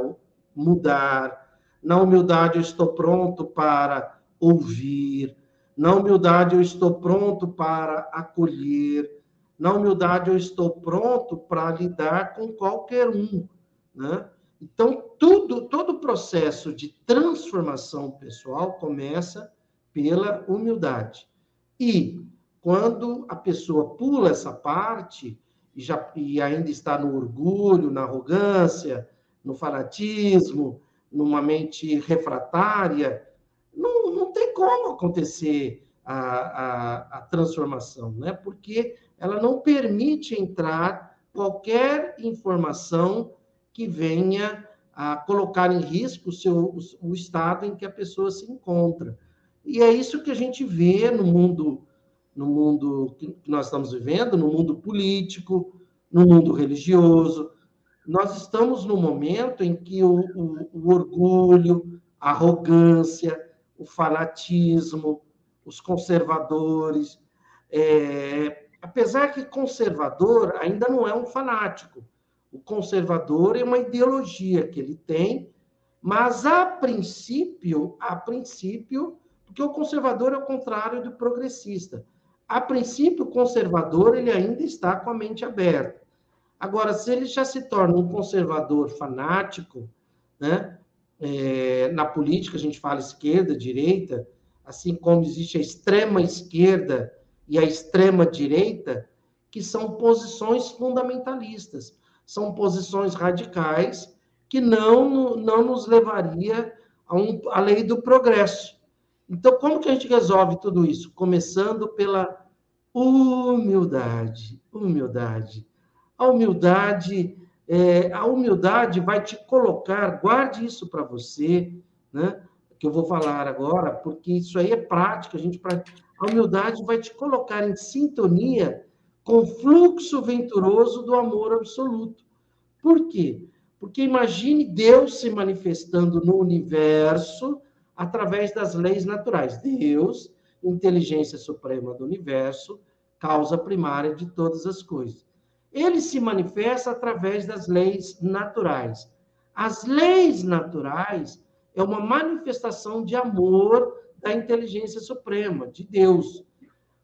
mudar, na humildade eu estou pronto para ouvir. Na humildade eu estou pronto para acolher. Na humildade eu estou pronto para lidar com qualquer um, né? Então, tudo, todo o processo de transformação pessoal começa pela humildade. E quando a pessoa pula essa parte e, já, e ainda está no orgulho, na arrogância, no fanatismo, numa mente refratária, não, não tem como acontecer a, a, a transformação, né? porque ela não permite entrar qualquer informação que venha a colocar em risco o, seu, o estado em que a pessoa se encontra. E é isso que a gente vê no mundo, no mundo que nós estamos vivendo, no mundo político, no mundo religioso, nós estamos no momento em que o, o, o orgulho, a arrogância, o fanatismo, os conservadores. É, apesar que conservador ainda não é um fanático. O conservador é uma ideologia que ele tem, mas a princípio, a princípio, porque o conservador é o contrário do progressista. A princípio, o conservador ele ainda está com a mente aberta. Agora, se ele já se torna um conservador fanático, né? É, na política a gente fala esquerda, direita, assim como existe a extrema esquerda e a extrema direita, que são posições fundamentalistas, são posições radicais que não, não nos levaria a, um, a lei do progresso. Então, como que a gente resolve tudo isso? Começando pela humildade, humildade. A humildade, é, a humildade vai te colocar, guarde isso para você, né? Que eu vou falar agora, porque isso aí é prática, a gente a humildade vai te colocar em sintonia com o fluxo venturoso do amor absoluto. Por quê? Porque imagine Deus se manifestando no universo através das leis naturais. Deus, inteligência suprema do universo, causa primária de todas as coisas ele se manifesta através das leis naturais. As leis naturais é uma manifestação de amor da inteligência suprema, de Deus.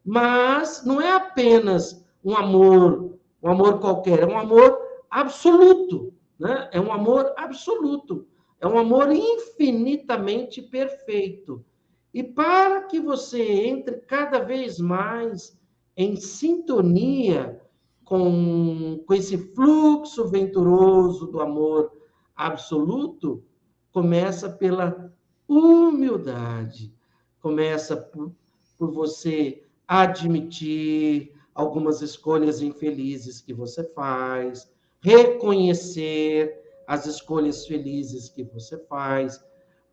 Mas não é apenas um amor, um amor qualquer, é um amor absoluto, né? É um amor absoluto, é um amor infinitamente perfeito. E para que você entre cada vez mais em sintonia com, com esse fluxo venturoso do amor absoluto, começa pela humildade, começa por, por você admitir algumas escolhas infelizes que você faz, reconhecer as escolhas felizes que você faz,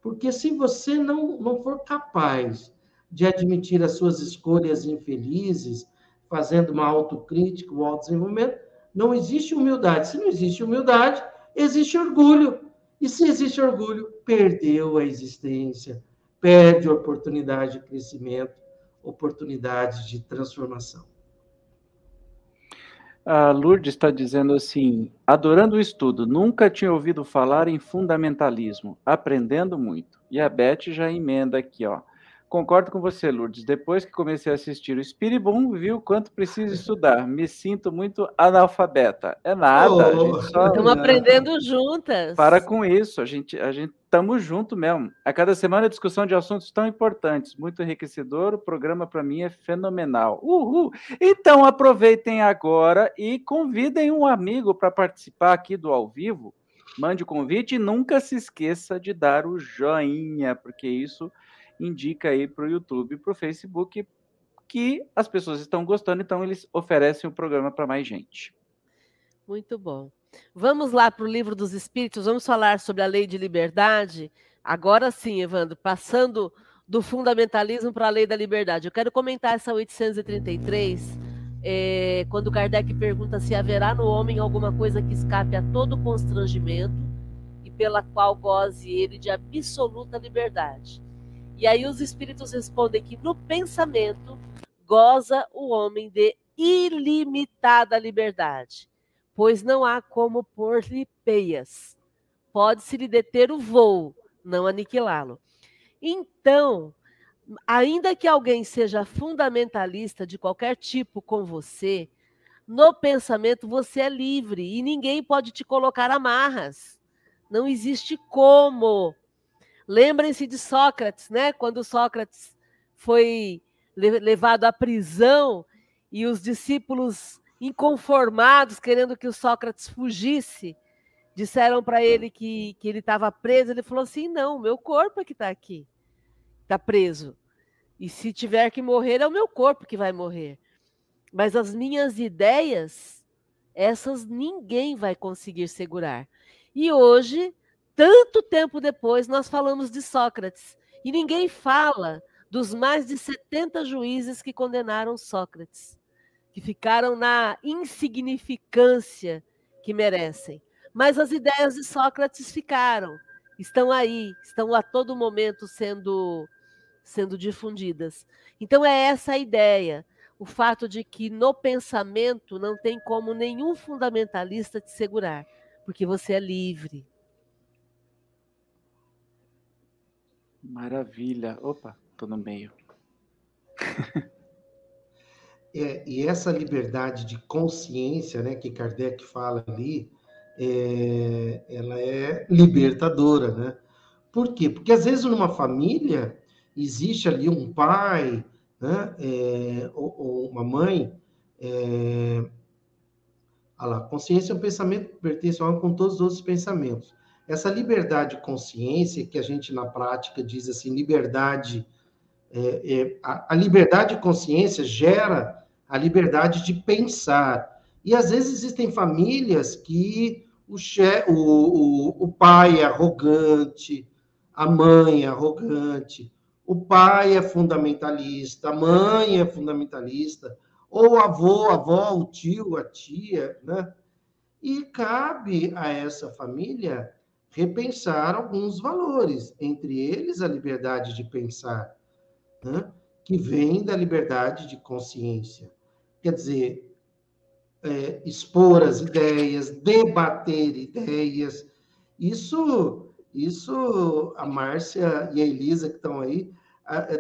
porque se você não, não for capaz de admitir as suas escolhas infelizes, fazendo uma autocrítica, um autodesenvolvimento, não existe humildade. Se não existe humildade, existe orgulho. E se existe orgulho, perdeu a existência, perde oportunidade de crescimento, oportunidade de transformação. A Lourdes está dizendo assim: adorando o estudo, nunca tinha ouvido falar em fundamentalismo, aprendendo muito. E a Beth já emenda aqui, ó. Concordo com você, Lourdes. Depois que comecei a assistir o Spiribum, vi o quanto preciso estudar. Me sinto muito analfabeta. É nada. Oh, só... Estamos aprendendo juntas. Para com isso. A gente a gente estamos junto mesmo. A cada semana discussão de assuntos tão importantes, muito enriquecedor. O programa para mim é fenomenal. Uhul. Então aproveitem agora e convidem um amigo para participar aqui do ao vivo. Mande o convite e nunca se esqueça de dar o joinha, porque isso indica aí para o YouTube para o Facebook que as pessoas estão gostando, então eles oferecem o programa para mais gente. Muito bom. Vamos lá para o livro dos Espíritos, vamos falar sobre a lei de liberdade. Agora sim, Evandro, passando do fundamentalismo para a lei da liberdade. Eu quero comentar essa 833, é, quando Kardec pergunta se haverá no homem alguma coisa que escape a todo constrangimento e pela qual goze ele de absoluta liberdade. E aí os espíritos respondem que no pensamento goza o homem de ilimitada liberdade, pois não há como pôr-lhe peias. Pode-se lhe deter o voo, não aniquilá-lo. Então, ainda que alguém seja fundamentalista de qualquer tipo com você, no pensamento você é livre e ninguém pode te colocar amarras. Não existe como Lembrem-se de Sócrates, né? Quando Sócrates foi levado à prisão e os discípulos inconformados, querendo que o Sócrates fugisse, disseram para ele que, que ele estava preso. Ele falou assim: não, meu corpo é que está aqui, está preso. E se tiver que morrer, é o meu corpo que vai morrer. Mas as minhas ideias, essas ninguém vai conseguir segurar. E hoje tanto tempo depois, nós falamos de Sócrates. E ninguém fala dos mais de 70 juízes que condenaram Sócrates, que ficaram na insignificância que merecem. Mas as ideias de Sócrates ficaram, estão aí, estão a todo momento sendo, sendo difundidas. Então é essa a ideia, o fato de que no pensamento não tem como nenhum fundamentalista te segurar, porque você é livre. Maravilha. Opa, estou no meio. <laughs> é, e essa liberdade de consciência, né, que Kardec fala ali, é, ela é libertadora, né? Por quê? Porque às vezes numa família existe ali um pai, né, é, ou, ou, uma mãe. É, lá, consciência é um pensamento que pertence ao com todos os outros pensamentos. Essa liberdade de consciência, que a gente na prática diz assim, liberdade, é, é, a, a, liberdade de consciência gera a liberdade de pensar. E às vezes existem famílias que o, che, o, o, o pai é arrogante, a mãe é arrogante, o pai é fundamentalista, a mãe é fundamentalista, ou o avô, a avó, o tio, a tia, né? E cabe a essa família repensar alguns valores, entre eles a liberdade de pensar, né? que vem da liberdade de consciência. Quer dizer, é, expor as ideias, debater ideias. Isso, isso a Márcia e a Elisa que estão aí,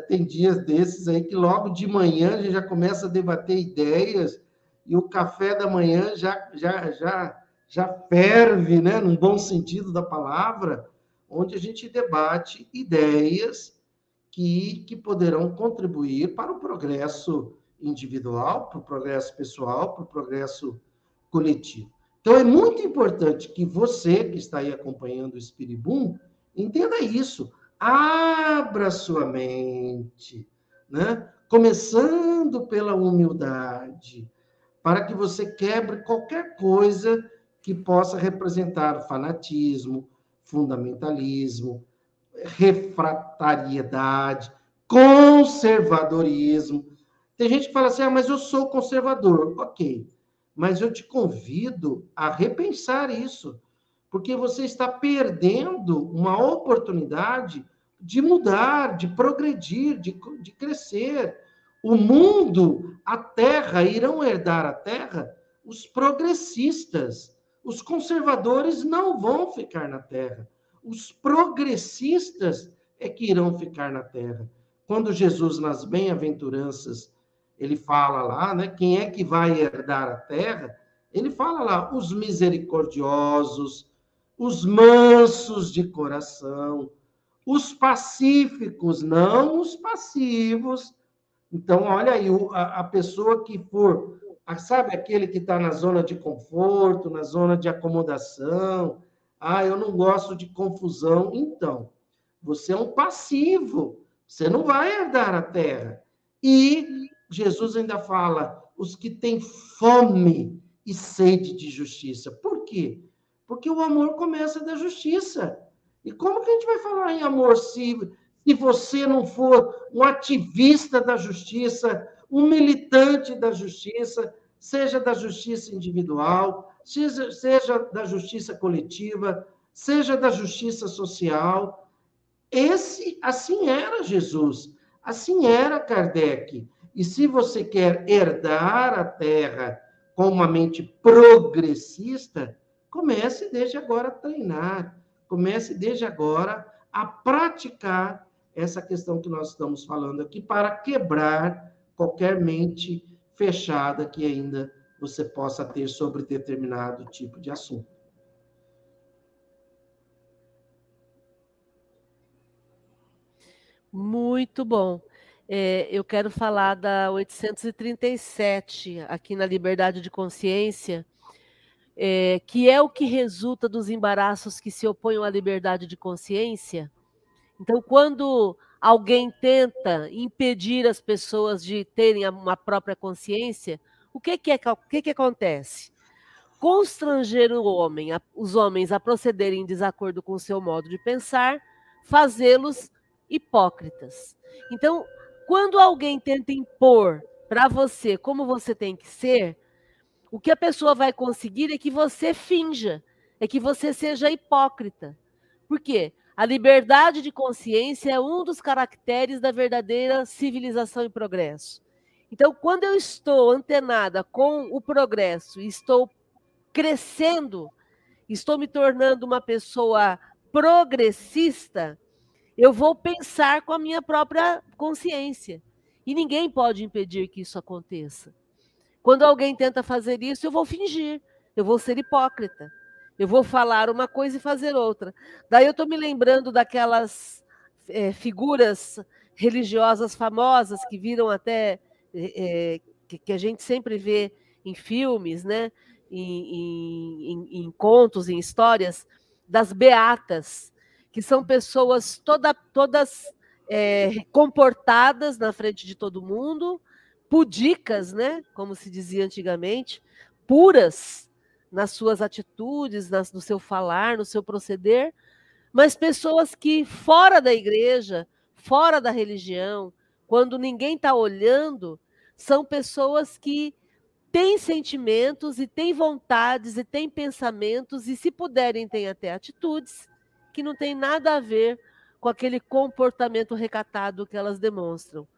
tem dias desses aí que logo de manhã a gente já começa a debater ideias e o café da manhã já, já, já já ferve, né, num bom sentido da palavra, onde a gente debate ideias que, que poderão contribuir para o progresso individual, para o progresso pessoal, para o progresso coletivo. Então, é muito importante que você, que está aí acompanhando o Espiribum, entenda isso. Abra sua mente, né? começando pela humildade, para que você quebre qualquer coisa que possa representar fanatismo, fundamentalismo, refratariedade, conservadorismo. Tem gente que fala assim: ah, mas eu sou conservador. Ok, mas eu te convido a repensar isso, porque você está perdendo uma oportunidade de mudar, de progredir, de, de crescer. O mundo, a terra, irão herdar a terra os progressistas os conservadores não vão ficar na terra. Os progressistas é que irão ficar na terra. quando Jesus, nas bem-aventuranças, ele fala lá, né? Quem é que vai herdar a terra? Ele fala lá, os misericordiosos, os mansos de coração, os pacíficos, não os passivos. Então, olha aí, a, pessoa que for, sabe, aquele que está na zona de conforto, na zona de acomodação, ah, eu não gosto de confusão. Então, você é um passivo, você não vai herdar a terra. E Jesus ainda fala, os que têm fome e sede de justiça. Por quê? Porque o amor começa da justiça. E como que a gente vai falar em amor se, se você não for um ativista da justiça, um militante da justiça, seja da justiça individual, seja, seja da justiça coletiva, seja da justiça social? Esse, assim era Jesus, assim era Kardec. E se você quer herdar a terra com uma mente progressista, comece desde agora a treinar, comece desde agora a praticar essa questão que nós estamos falando aqui para quebrar qualquer mente fechada que ainda você possa ter sobre determinado tipo de assunto. Muito bom. É, eu quero falar da 837, aqui na Liberdade de Consciência, é, que é o que resulta dos embaraços que se opõem à liberdade de consciência. Então, quando alguém tenta impedir as pessoas de terem uma própria consciência, o que, que, é, o que, que acontece? Constranger o homem, os homens a procederem em desacordo com o seu modo de pensar, fazê-los hipócritas. Então, quando alguém tenta impor para você como você tem que ser, o que a pessoa vai conseguir é que você finja, é que você seja hipócrita. Por quê? A liberdade de consciência é um dos caracteres da verdadeira civilização e progresso. Então, quando eu estou antenada com o progresso, estou crescendo, estou me tornando uma pessoa progressista, eu vou pensar com a minha própria consciência. E ninguém pode impedir que isso aconteça. Quando alguém tenta fazer isso, eu vou fingir, eu vou ser hipócrita. Eu vou falar uma coisa e fazer outra. Daí eu estou me lembrando daquelas é, figuras religiosas famosas que viram até é, que, que, a gente sempre vê em filmes, né? Em, em, em, contos, em histórias, das beatas, que são pessoas toda, todas é, comportadas na frente de todo mundo, pudicas, né? Como se dizia antigamente, puras nas suas atitudes, nas, no seu falar, no seu proceder, mas pessoas que fora da igreja, fora da religião, quando ninguém está olhando, são pessoas que têm sentimentos e têm vontades e têm pensamentos e, se puderem, têm até atitudes que não têm nada a ver com aquele comportamento recatado que elas demonstram.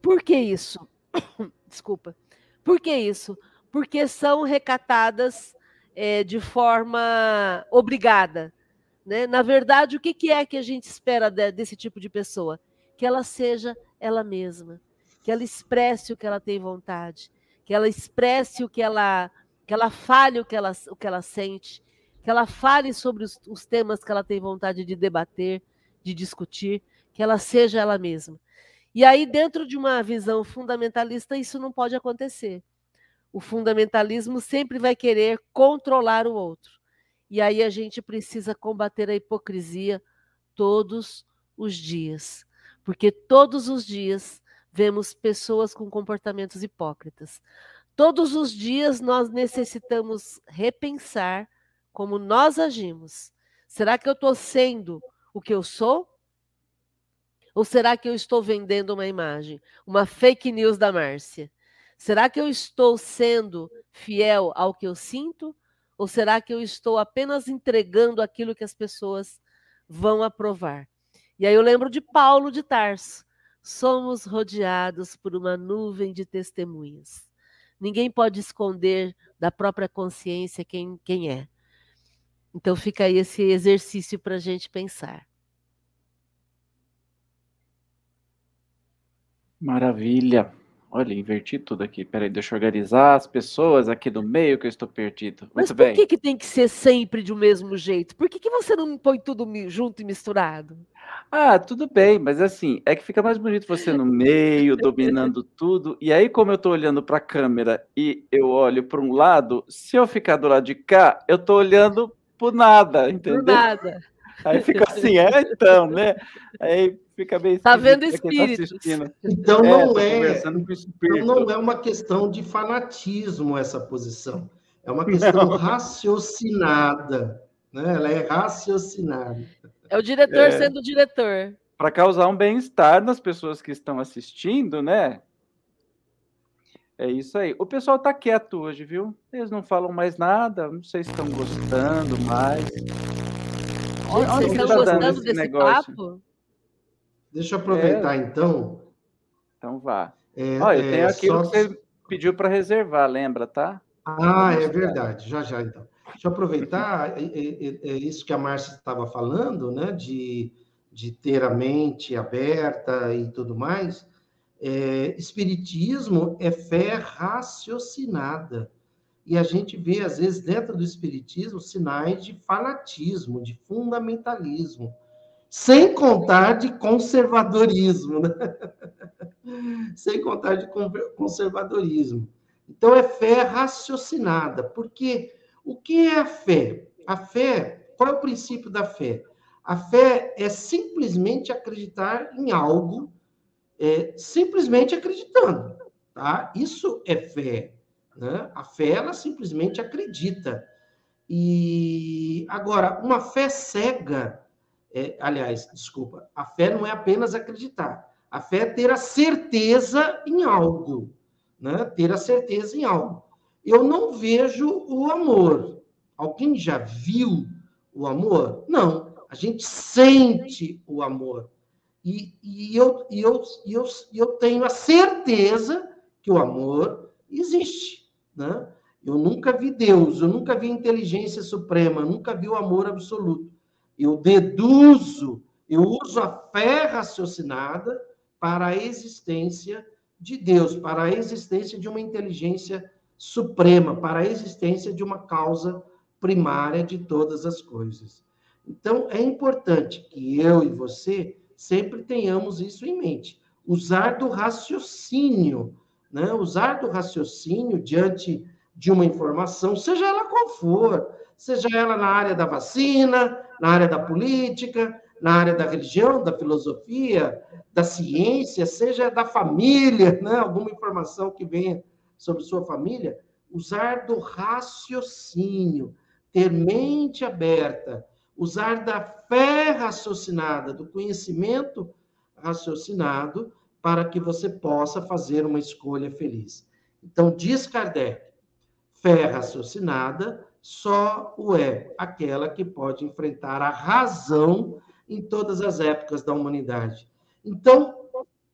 Por que isso? <coughs> Desculpa. Por que isso? Porque são recatadas é, de forma obrigada. Né? Na verdade, o que, que é que a gente espera de, desse tipo de pessoa? Que ela seja ela mesma, que ela expresse o que ela tem vontade, que ela expresse o que ela, que ela fale o que ela, o que ela sente, que ela fale sobre os, os temas que ela tem vontade de debater, de discutir, que ela seja ela mesma. E aí, dentro de uma visão fundamentalista, isso não pode acontecer. O fundamentalismo sempre vai querer controlar o outro. E aí a gente precisa combater a hipocrisia todos os dias. Porque todos os dias vemos pessoas com comportamentos hipócritas. Todos os dias nós necessitamos repensar como nós agimos. Será que eu estou sendo o que eu sou? Ou será que eu estou vendendo uma imagem, uma fake news da Márcia? Será que eu estou sendo fiel ao que eu sinto? Ou será que eu estou apenas entregando aquilo que as pessoas vão aprovar? E aí eu lembro de Paulo de Tarso. Somos rodeados por uma nuvem de testemunhas. Ninguém pode esconder da própria consciência quem, quem é. Então fica aí esse exercício para a gente pensar. Maravilha. Olha, inverti tudo aqui. Peraí, deixa eu organizar as pessoas aqui do meio que eu estou perdido. Muito Mas por bem. que, que tem que ser sempre de um mesmo jeito? Por que, que você não põe tudo junto e misturado? Ah, tudo bem, mas assim, é que fica mais bonito você no meio, dominando <laughs> tudo. E aí, como eu tô olhando para a câmera e eu olho para um lado, se eu ficar do lado de cá, eu tô olhando nada, Por entendeu? nada. Aí fica assim, é então, né? Aí fica meio Tá vendo quem tá. Então É, não é, conversando com então espírito. não é uma questão de fanatismo essa posição. É uma questão raciocinada, né? Ela é raciocinada. É o diretor É. sendo diretor. Para causar um bem-estar nas pessoas que estão assistindo, né? É isso aí. O pessoal tá quieto hoje, viu? Eles não falam mais nada, não sei se estão gostando mais. Onde Vocês estão tá gostando esse desse negócio? papo? Deixa eu aproveitar então. Então vá. é, Olha, eu é, tenho aquilo só- que você pediu para reservar, lembra, tá? Ah, é verdade. Já, já, então. Deixa eu aproveitar é, é, é- é isso que a Márcia estava falando, né? De, de ter a mente aberta e tudo mais. É, espiritismo é fé raciocinada. E a gente vê, às vezes, dentro do espiritismo, sinais de fanatismo, de fundamentalismo. Sem contar de conservadorismo, né? <laughs> Sem contar de con- conservadorismo. Então, é fé raciocinada. Porque o que é a fé? A fé, qual é o princípio da fé? A fé é simplesmente acreditar em algo, é, simplesmente acreditando. Tá? Isso é fé. Né? A fé, ela simplesmente acredita. E agora, uma fé cega, é, aliás, desculpa, a fé não é apenas acreditar. A fé é ter a certeza em algo né? ter a certeza em algo. Eu não vejo o amor. Alguém já viu o amor? Não. A gente sente o amor. E, e, eu, e, eu, e eu, e eu tenho a certeza que o amor existe. Né? Eu nunca vi Deus, eu nunca vi inteligência suprema, eu nunca vi o amor absoluto. Eu deduzo, eu uso a fé raciocinada para a existência de Deus, para a existência de uma inteligência suprema, para a existência de uma causa primária de todas as coisas. Então, é importante que eu e você sempre tenhamos isso em mente. Usar do raciocínio, né? usar do raciocínio diante de uma informação, seja ela qual for, seja ela na área da vacina, na área da política, na área da religião, da filosofia, da ciência, seja da família, né? alguma informação que venha sobre sua família, usar do raciocínio, ter mente aberta, usar da fé raciocinada, do conhecimento raciocinado, para que você possa fazer uma escolha feliz. Então, diz Kardec, fé raciocinada só o é aquela que pode enfrentar a razão em todas as épocas da humanidade. Então,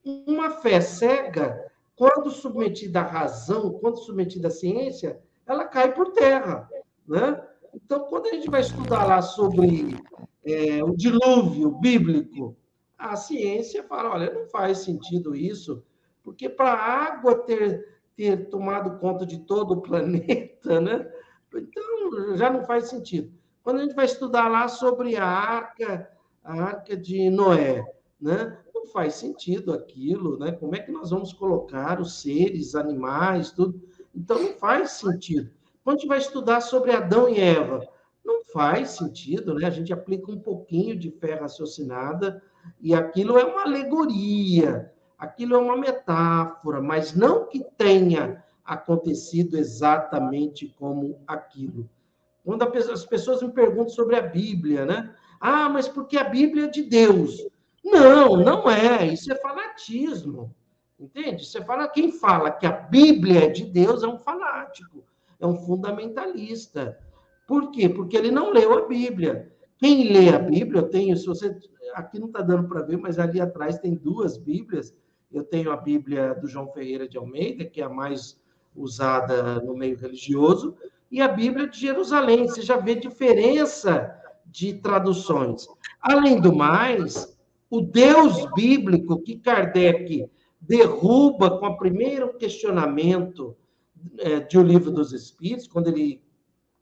uma fé cega, quando submetida à razão, quando submetida à ciência, ela cai por terra, né? Então, quando a gente vai estudar lá sobre é, o dilúvio bíblico, a ciência fala, olha, não faz sentido isso, porque para a água ter, ter tomado conta de todo o planeta, né? Então, já não faz sentido. Quando a gente vai estudar lá sobre a arca, a arca de Noé, né? Não faz sentido aquilo, né? Como é que nós vamos colocar os seres, animais, tudo? Então não faz sentido. Quando a gente vai estudar sobre Adão e Eva, não faz sentido, né? A gente aplica um pouquinho de fé raciocinada e aquilo é uma alegoria, aquilo é uma metáfora, mas não que tenha acontecido exatamente como aquilo. Quando as pessoas me perguntam sobre a Bíblia, né? Ah, mas porque a Bíblia é de Deus? Não, não é. Isso é fanatismo. Entende? Você fala, quem fala que a Bíblia é de Deus é um fanático, é um fundamentalista. Por quê? Porque ele não leu a Bíblia. Quem lê a Bíblia, eu tenho, se você aqui não está dando para ver, mas ali atrás tem duas Bíblias. Eu tenho a Bíblia do João Ferreira de Almeida, que é a mais usada no meio religioso, e a Bíblia de Jerusalém. Você já vê diferença de traduções. Além do mais, o Deus bíblico que Kardec derruba com o primeiro questionamento é, de O Livro dos Espíritos, quando ele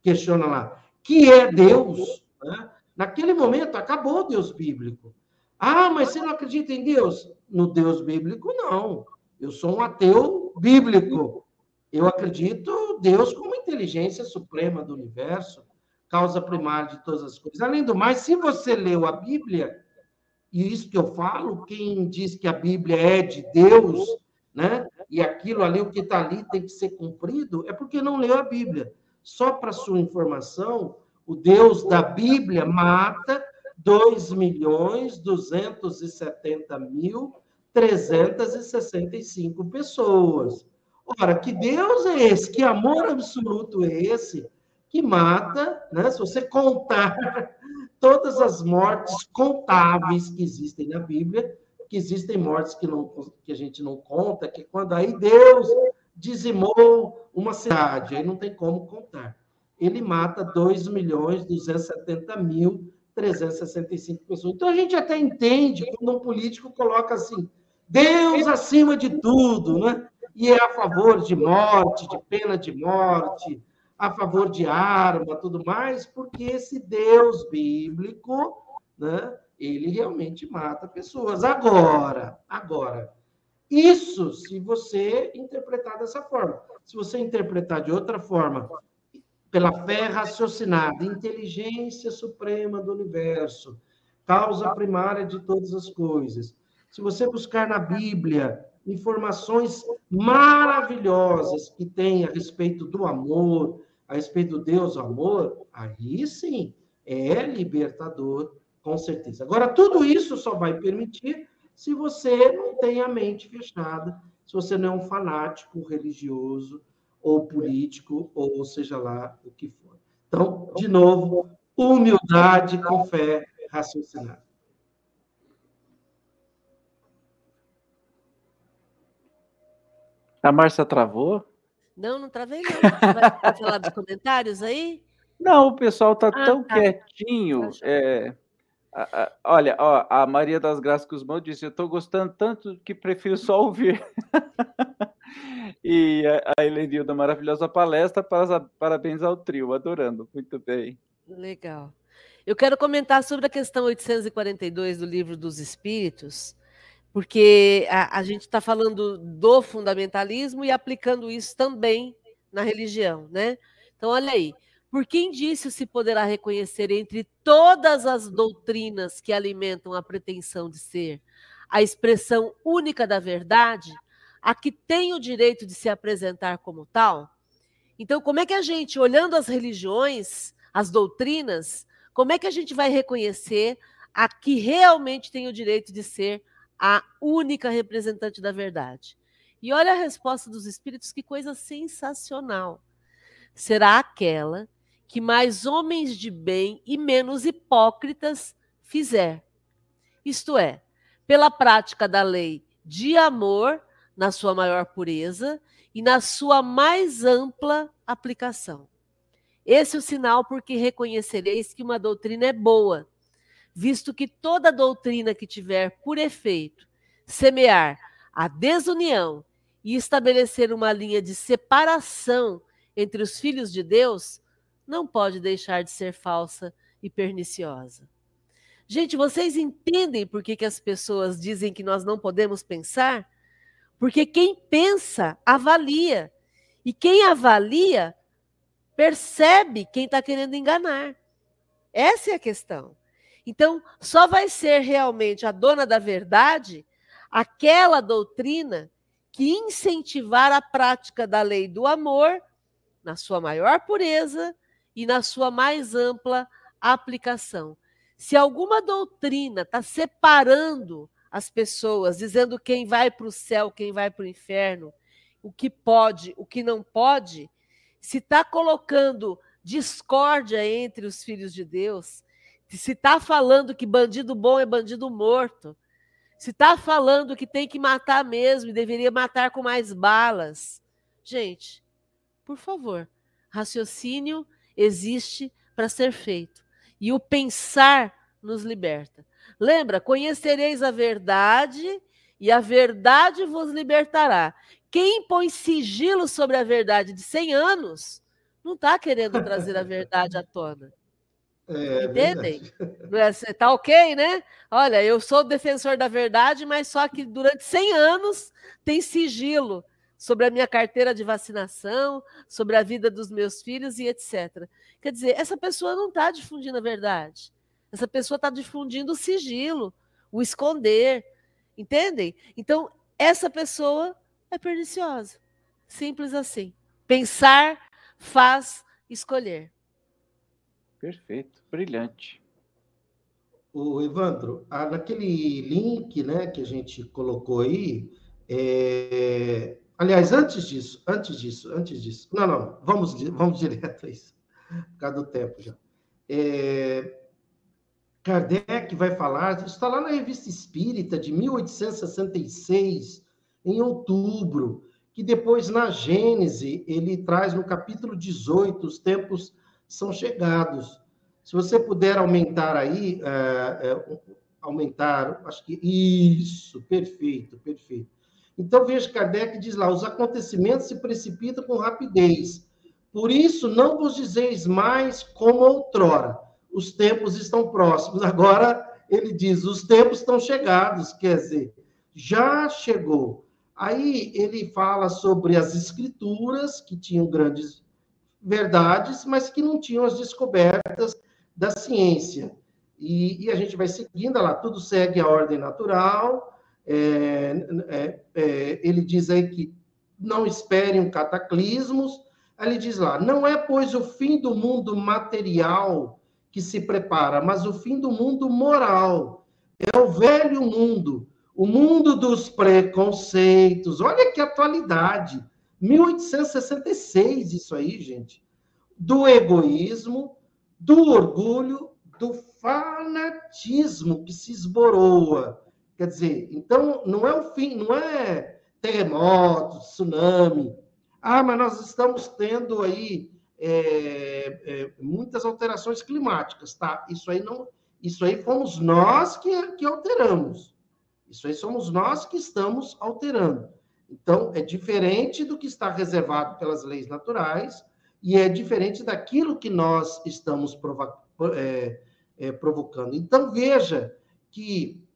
questiona lá, que é Deus? Né? Naquele momento, acabou o Deus bíblico. Ah, mas você não acredita em Deus? No Deus bíblico, não. Eu sou um ateu bíblico. Eu acredito Deus como inteligência suprema do universo, causa primária de todas as coisas. Além do mais, se você leu a Bíblia, e isso que eu falo, quem diz que a Bíblia é de Deus, né? E aquilo ali, o que está ali tem que ser cumprido, é porque não leu a Bíblia. Só para sua informação, o Deus da Bíblia mata 2 milhões 270 mil 365 pessoas. Ora, que Deus é esse? Que amor absoluto é esse? Que mata, né? Se você contar <laughs> todas as mortes contáveis que existem na Bíblia, que existem mortes que, não, que a gente não conta, que quando aí Deus dizimou uma cidade, aí não tem como contar. Ele mata 2 milhões 270 mil 365 pessoas. Então a gente até entende quando um político coloca assim, Deus acima de tudo, né? E é a favor de morte, de pena de morte, a favor de arma, tudo mais, porque esse Deus bíblico, né? Ele realmente mata pessoas. Agora, agora, isso se você interpretar dessa forma. Se você interpretar de outra forma, pela fé raciocinada, inteligência suprema do universo, causa primária de todas as coisas. Se você buscar na Bíblia informações maravilhosas que tem a respeito do amor, a respeito do Deus amor, aí sim é libertador, com certeza. Agora, tudo isso só vai permitir se você não tem a mente fechada, se você não é um fanático religioso, ou político, ou seja lá o que for. Então, de novo, humildade com fé raciocinada. A Márcia travou? Não, não travei não. Vai falar dos comentários aí? Não, o pessoal está ah, tão tá. quietinho. É, a, a, olha, ó, a Maria das Graças Guzmão disse: Eu estou gostando tanto que prefiro só ouvir. <laughs> E a, Helenilda, maravilhosa palestra, parabéns ao trio, adorando, muito bem. Legal. Eu quero comentar sobre a questão 842 do Livro dos Espíritos, porque a, a gente está falando do fundamentalismo e aplicando isso também na religião, né? Então, olha aí. Por que indício se poderá reconhecer entre todas as doutrinas que alimentam a pretensão de ser a expressão única da verdade a que tem o direito de se apresentar como tal? Então, como é que a gente, olhando as religiões, as doutrinas, como é que a gente vai reconhecer a que realmente tem o direito de ser a única representante da verdade? E olha a resposta dos espíritos, que coisa sensacional. Será aquela que mais homens de bem e menos hipócritas fizer. Isto é, pela prática da lei de amor na sua maior pureza e na sua mais ampla aplicação. Esse é o sinal porque reconhecereis que uma doutrina é boa, visto que toda doutrina que tiver por efeito semear a desunião e estabelecer uma linha de separação entre os filhos de Deus, não pode deixar de ser falsa e perniciosa. Gente, vocês entendem por que, que as pessoas dizem que nós não podemos pensar? Porque quem pensa, avalia. E quem avalia, percebe quem está querendo enganar. Essa é a questão. Então, só vai ser realmente a dona da verdade aquela doutrina que incentivar a prática da lei do amor na sua maior pureza e na sua mais ampla aplicação. Se alguma doutrina está separando as pessoas, dizendo quem vai para o céu, quem vai para o inferno, o que pode, o que não pode, se está colocando discórdia entre os filhos de Deus, se está falando que bandido bom é bandido morto, se está falando que tem que matar mesmo e deveria matar com mais balas. Gente, por favor, raciocínio existe para ser feito. E o pensar nos liberta. Lembra? Conhecereis a verdade e a verdade vos libertará. Quem põe sigilo sobre a verdade de 100 anos não está querendo trazer a verdade à tona. <laughs> É, Entendem? <laughs> É, tá ok, né? Olha, eu sou defensor da verdade, mas só que durante 100 anos tem sigilo sobre a minha carteira de vacinação, sobre a vida dos meus filhos e etc. Quer dizer, essa pessoa não está difundindo a verdade. Essa pessoa está difundindo o sigilo, o esconder. Entendem? Então, essa pessoa é perniciosa. Simples assim. Pensar faz escolher. Perfeito, brilhante. O Evandro, ah, naquele link, né, que a gente colocou aí, é... aliás, antes disso, antes disso, antes disso, não, não, vamos, vamos direto a isso, por causa do tempo já. É... Kardec vai falar, está lá na Revista Espírita de 1866, em outubro, que depois na Gênese ele traz no capítulo 18 os tempos são chegados. Se você puder aumentar aí, é, é, aumentar, acho que isso, perfeito, perfeito. Então veja, Kardec diz lá: os acontecimentos se precipitam com rapidez. Por isso, não vos dizeis mais como outrora. Os tempos estão próximos. Agora, ele diz: os tempos estão chegados, quer dizer, já chegou. Aí ele fala sobre as escrituras, que tinham grandes verdades, mas que não tinham as descobertas da ciência. E, e a gente vai seguindo lá, tudo segue a ordem natural. É, é, é, ele diz aí que não esperem cataclismos. Ele diz lá: não é, pois, o fim do mundo material que se prepara, mas o fim do mundo moral. É o velho mundo, o mundo dos preconceitos. Olha que atualidade 1866, isso aí, gente. Do egoísmo, do orgulho, do fanatismo que se esboroa. Quer dizer, então não é o fim, não é terremoto, tsunami. Ah, mas nós estamos tendo aí é, é, muitas alterações climáticas, tá? Isso aí não, isso aí fomos nós que, que alteramos. Isso aí somos nós que estamos alterando. Então, é diferente do que está reservado pelas leis naturais e é diferente daquilo que nós estamos provo é, é, provocando. Então, veja que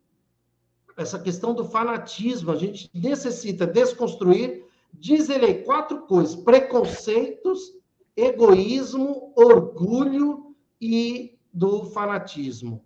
essa questão do fanatismo, a gente necessita desconstruir, diz ele aí, quatro coisas: preconceitos, egoísmo, orgulho e do fanatismo.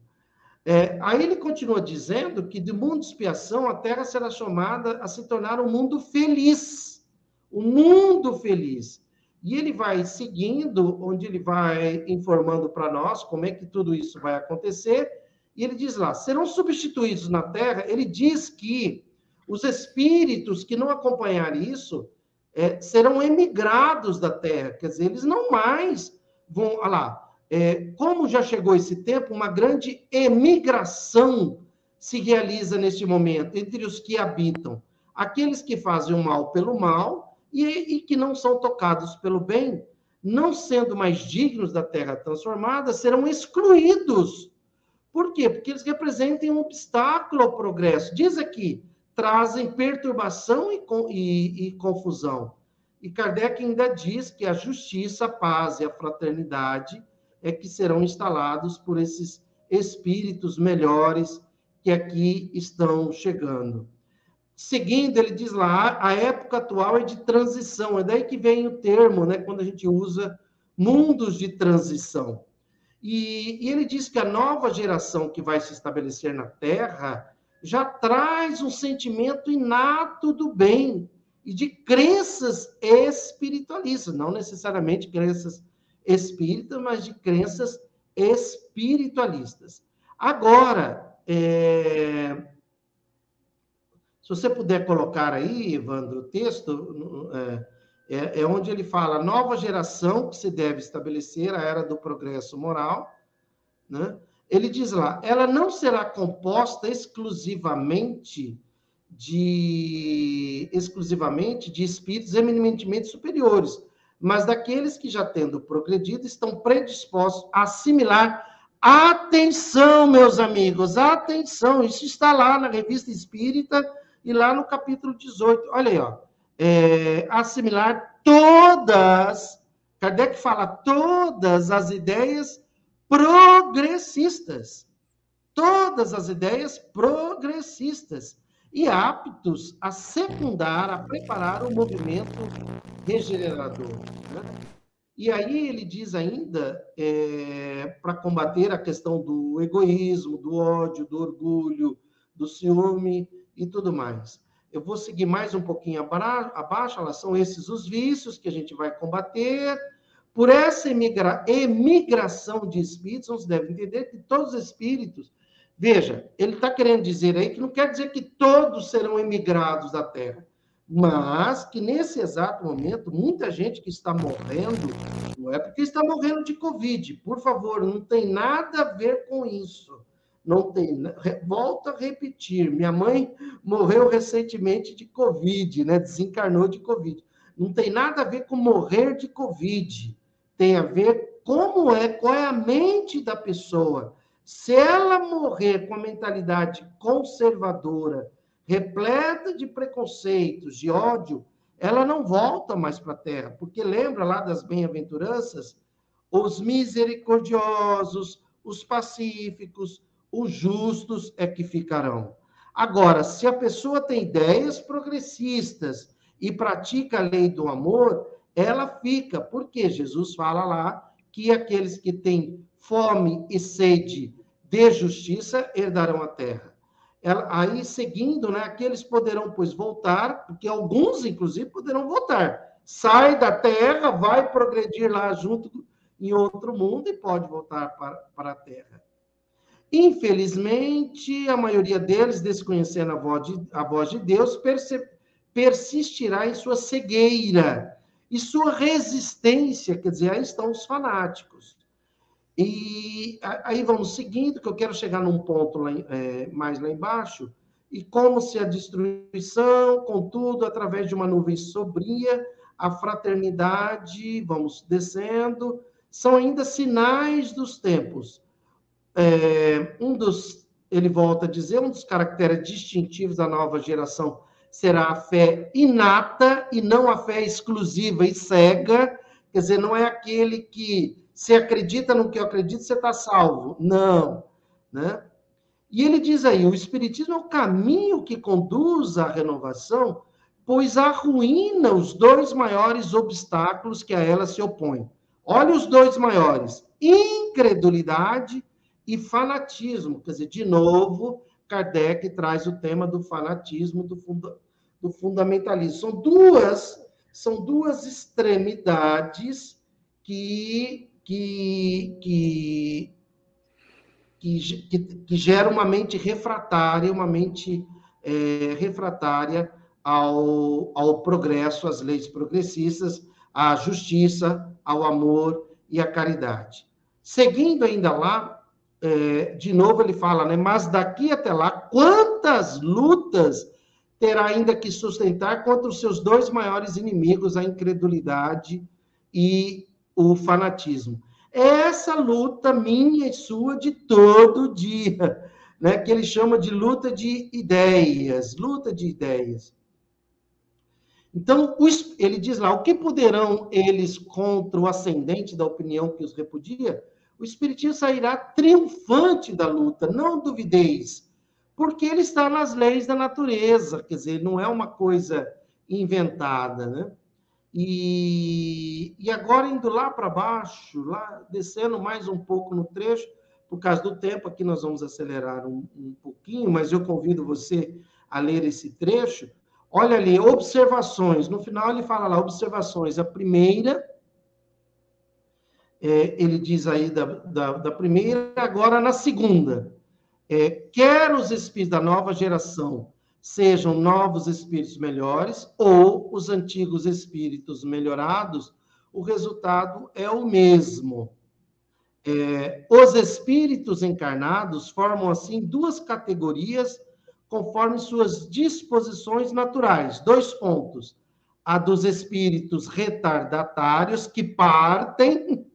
É, aí ele continua dizendo que do mundo de expiação a Terra será chamada a se tornar um mundo feliz. Um mundo feliz. E ele vai seguindo, onde ele vai informando para nós como é que tudo isso vai acontecer. E ele diz lá: serão substituídos na Terra. Ele diz que os espíritos que não acompanharem isso é, serão emigrados da Terra. Quer dizer, eles não mais vão. Olha lá é, como já chegou esse tempo, uma grande emigração se realiza neste momento entre os que habitam, aqueles que fazem o mal pelo mal e, e que não são tocados pelo bem, não sendo mais dignos da terra transformada, serão excluídos. Por quê? Porque eles representam um obstáculo ao progresso. Diz aqui, trazem perturbação e, e, e confusão. E Kardec ainda diz que a justiça, a paz e a fraternidade é que serão instalados por esses espíritos melhores que aqui estão chegando. Seguindo, ele diz lá, a época atual é de transição, é daí que vem o termo, né, quando a gente usa mundos de transição. E, e ele diz que a nova geração que vai se estabelecer na Terra já traz um sentimento inato do bem e de crenças espiritualistas, não necessariamente crenças espírita, mas de crenças espiritualistas. Agora, é... se você puder colocar aí, Evandro, o texto, é, é, é onde ele fala nova geração que se deve estabelecer, a era do progresso moral, né? Ele diz lá, ela não será composta exclusivamente de exclusivamente de espíritos eminentemente superiores, mas daqueles que já tendo progredido estão predispostos a assimilar. Atenção, meus amigos, atenção, isso está lá na Revista Espírita E lá no capítulo 18, olha aí, ó, é, assimilar todas, Kardec fala todas as ideias progressistas. Todas as ideias progressistas e aptos a secundar, a preparar o movimento regenerador. Né? E aí ele diz ainda, é, para combater a questão do egoísmo, do ódio, do orgulho, do ciúme e tudo mais. Eu vou seguir mais um pouquinho abaixo, elas são esses os vícios que a gente vai combater. Por essa emigra emigração de espíritos, você deve entender que todos os espíritos Veja, ele está querendo dizer aí que não quer dizer que todos serão emigrados da Terra, mas que nesse exato momento, muita gente que está morrendo, não é porque está morrendo de Covid, por favor, não tem nada a ver com isso. Não tem. Volto a repetir: minha mãe morreu recentemente de Covid, né? desencarnou de Covid. Não tem nada a ver com morrer de Covid. Tem a ver como é, qual é a mente da pessoa se ela morrer com a mentalidade conservadora, repleta de preconceitos, de ódio, ela não volta mais para a Terra, porque lembra lá das bem-aventuranças? Os misericordiosos, os pacíficos, os justos é que ficarão. Agora, se a pessoa tem ideias progressistas e pratica a lei do amor, ela fica, porque Jesus fala lá que aqueles que têm fome e sede de justiça herdarão a terra. Ela, aí, seguindo, né, aqueles poderão, pois, voltar, porque alguns, inclusive, poderão voltar. Sai da terra, vai progredir lá junto em outro mundo e pode voltar para, para a terra. Infelizmente, a maioria deles, desconhecendo a voz de, a voz de Deus, persistirá em sua cegueira e sua resistência, quer dizer, aí estão os fanáticos. E aí vamos seguindo, que eu quero chegar num ponto lá, é, mais lá embaixo, e como se a destruição, contudo, através de uma nuvem sobria, a fraternidade, vamos descendo, são ainda sinais dos tempos. É, um dos, ele volta a dizer, um dos caracteres distintivos da nova geração será a fé inata e não a fé exclusiva e cega, quer dizer, não é aquele que você acredita no que eu acredito, você está salvo. Não. Né? E ele diz aí: o Espiritismo é o caminho que conduz à renovação, pois arruína os dois maiores obstáculos que a ela se opõem. Olha os dois maiores: incredulidade fanatismo. Quer dizer, de novo, Kardec traz o tema do fanatismo, do, funda do fundamentalismo. São duas, são duas extremidades que que, que, que, que gera uma mente refratária, uma mente é, refratária ao, ao progresso, às leis progressistas, à justiça, ao amor e à caridade. Seguindo ainda lá, é, de novo ele fala, né? Mas daqui até lá, quantas lutas terá ainda que sustentar contra os seus dois maiores inimigos, a incredulidade e o fanatismo. Essa luta minha e sua de todo dia, <laughs> né? que ele chama de luta de ideias, luta de ideias. Então, ele diz lá, o que poderão eles contra o ascendente da opinião que os repudia? O Espiritismo sairá triunfante da luta, não duvideis, porque ele está nas leis da natureza, quer dizer, não é uma coisa inventada, né? E, e agora indo lá para baixo, lá descendo mais um pouco no trecho, por causa do tempo, aqui nós vamos acelerar um, um pouquinho, mas eu convido você a ler esse trecho. Olha ali, observações. No final ele fala lá, observações. A primeira, é, ele diz aí da, da, da, primeira, agora na segunda. É, quer os espíritos da nova geração sejam novos espíritos melhores ou os antigos espíritos melhorados, o resultado é o mesmo. É, os espíritos encarnados formam, assim, duas categorias conforme suas disposições naturais. Dois pontos. A dos espíritos retardatários, que partem.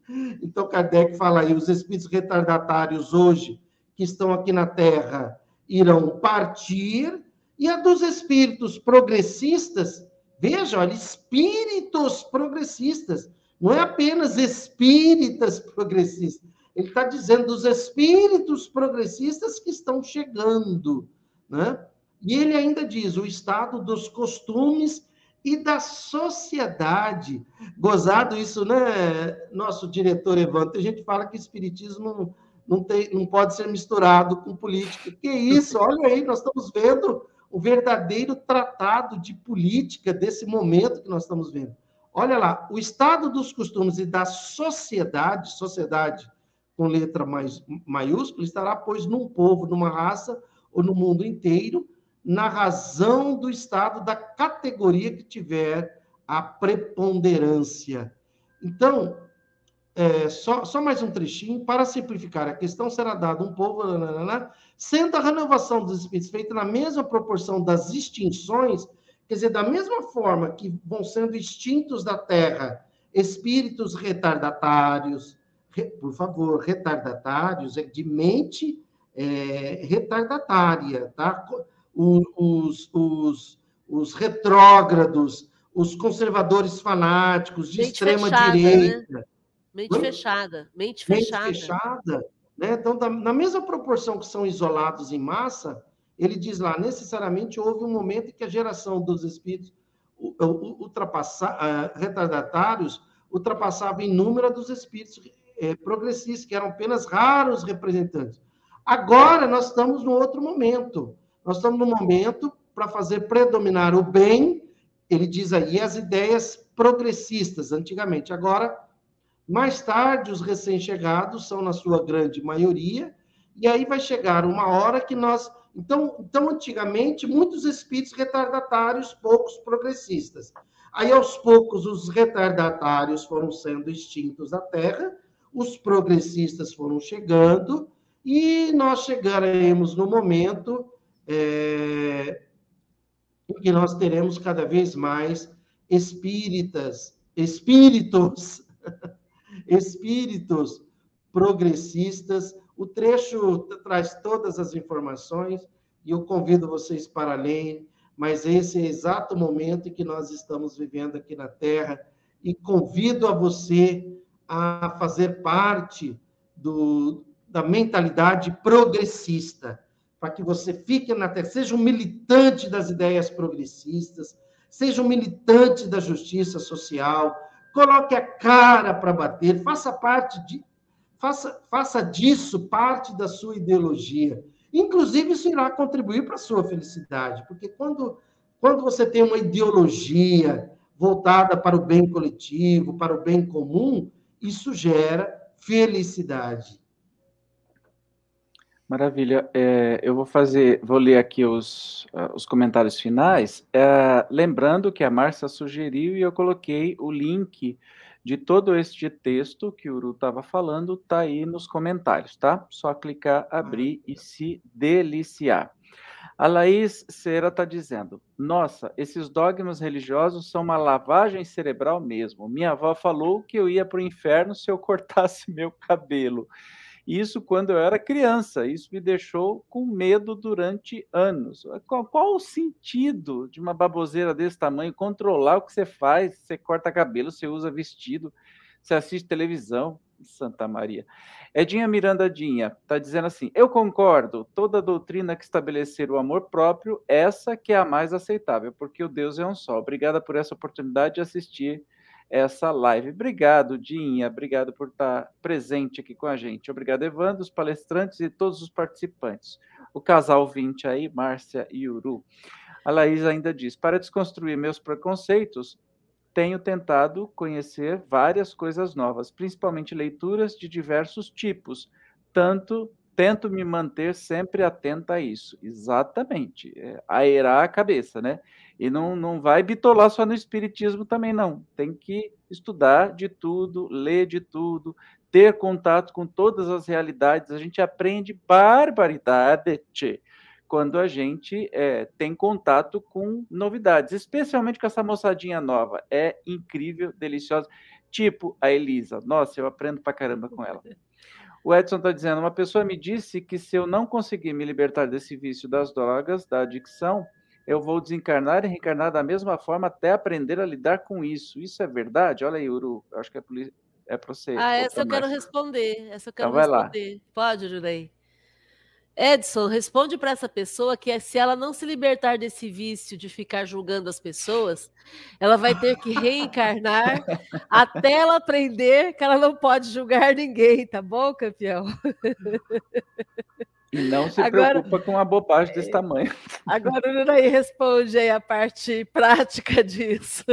Então, Kardec fala aí: os espíritos retardatários hoje, que estão aqui na Terra, irão partir E a dos espíritos progressistas, veja, olha, espíritos progressistas, não é apenas espíritas progressistas. Ele está dizendo dos espíritos progressistas que estão chegando, né? E ele ainda diz o estado dos costumes e da sociedade. Gozado isso, né, nosso diretor Evandro? A gente fala que espiritismo não, não, tem, não pode ser misturado com política. Que isso? Olha aí, nós estamos vendo o verdadeiro tratado de política desse momento que nós estamos vendo. Olha lá, o estado dos costumes e da sociedade, sociedade com letra mais, maiúscula, estará, pois, num povo, numa raça ou no mundo inteiro, na razão do estado da categoria que tiver a preponderância. Então, é, só, só mais um trechinho, para simplificar, a questão será dada um povo, nanana, sendo a renovação dos espíritos feita na mesma proporção das extinções, quer dizer, da mesma forma que vão sendo extintos da Terra espíritos retardatários, re, por favor, retardatários, é de mente é, retardatária, tá? Os, os, os retrógrados, os conservadores fanáticos de extrema direita. Né? Mente fechada. Mente fechada. Mente fechada. Né? Então, da, na mesma proporção que são isolados em massa, ele diz lá, necessariamente houve um momento em que a geração dos espíritos ultrapassa, uh, retardatários ultrapassava em número dos espíritos é, progressistas, que eram apenas raros representantes. Agora nós estamos no outro momento. Nós estamos no momento para fazer predominar o bem, ele diz aí, as ideias progressistas, antigamente. Agora, mais tarde, os recém-chegados são, na sua grande maioria, e aí vai chegar uma hora que nós. Então, então, antigamente, muitos espíritos retardatários, poucos progressistas. Aí, aos poucos, os retardatários foram sendo extintos da Terra, os progressistas foram chegando, e nós chegaremos no momento é, em que nós teremos cada vez mais espíritas, espíritos <laughs> espíritos progressistas. O trecho traz todas as informações e eu convido vocês para ler, mas esse é o exato momento em que nós estamos vivendo aqui na Terra e convido a você a fazer parte do, da mentalidade progressista, para que você fique na Terra, seja um militante das ideias progressistas, seja um militante da justiça social, coloque a cara para bater, faça parte de faça, faça disso parte da sua ideologia. Inclusive, isso irá contribuir para a sua felicidade, porque quando, quando você tem uma ideologia voltada para o bem coletivo, para o bem comum, isso gera felicidade. Maravilha. É, eu vou fazer, vou ler aqui os, uh, os comentários finais. É, lembrando que a Márcia sugeriu e eu coloquei o link de todo este texto que o Uru estava falando, tá aí nos comentários, tá? Só clicar, abrir e se deliciar. A Laís Cera está dizendo: Nossa, esses dogmas religiosos são uma lavagem cerebral mesmo. Minha avó falou que eu ia para o inferno se eu cortasse <laughs> meu cabelo. Isso quando eu era criança. Isso me deixou com medo durante anos. Qual, qual, o sentido de uma baboseira desse tamanho controlar o que você faz? Você corta cabelo, você usa vestido, você assiste televisão. Santa Maria. Edinha Mirandadinha está dizendo assim: eu concordo, toda doutrina que estabelecer o amor próprio, essa que é a mais aceitável, porque o Deus é um só. Obrigada por essa oportunidade de assistir essa live. Obrigado, Dinha, obrigado por estar presente aqui com a gente. Obrigado, Evandro, os palestrantes e todos os participantes. O casal 20 aí, Márcia e Uru. A Laís ainda diz: para desconstruir meus preconceitos, tenho tentado conhecer várias coisas novas, principalmente leituras de diversos tipos, tanto tento me manter sempre atenta a isso. Exatamente. É, aerar a cabeça, né? E não, não vai bitolar só no espiritismo também, não. Tem que estudar de tudo, ler de tudo, ter contato com todas as realidades. A gente aprende barbaridade tchê, quando a gente é, tem contato com novidades, especialmente com essa moçadinha nova. É incrível, deliciosa. Tipo a Elisa. Nossa, eu aprendo pra caramba com ela. <laughs> O Edson está dizendo: uma pessoa me disse que se eu não conseguir me libertar desse vício das drogas, da adicção, eu vou desencarnar e reencarnar da mesma forma até aprender a lidar com isso. Isso é verdade? Olha aí, Uru, acho que é, é para você. Ah, essa eu quero responder. Essa eu quero então, responder. Lá. Pode, Jurei. Edson, responde para essa pessoa que se ela não se libertar desse vício de ficar julgando as pessoas, ela vai ter que reencarnar <laughs> até ela aprender que ela não pode julgar ninguém, tá bom, campeão? E não se agora, preocupa com uma bobagem desse tamanho. Agora o Nunaí responde aí a parte prática disso.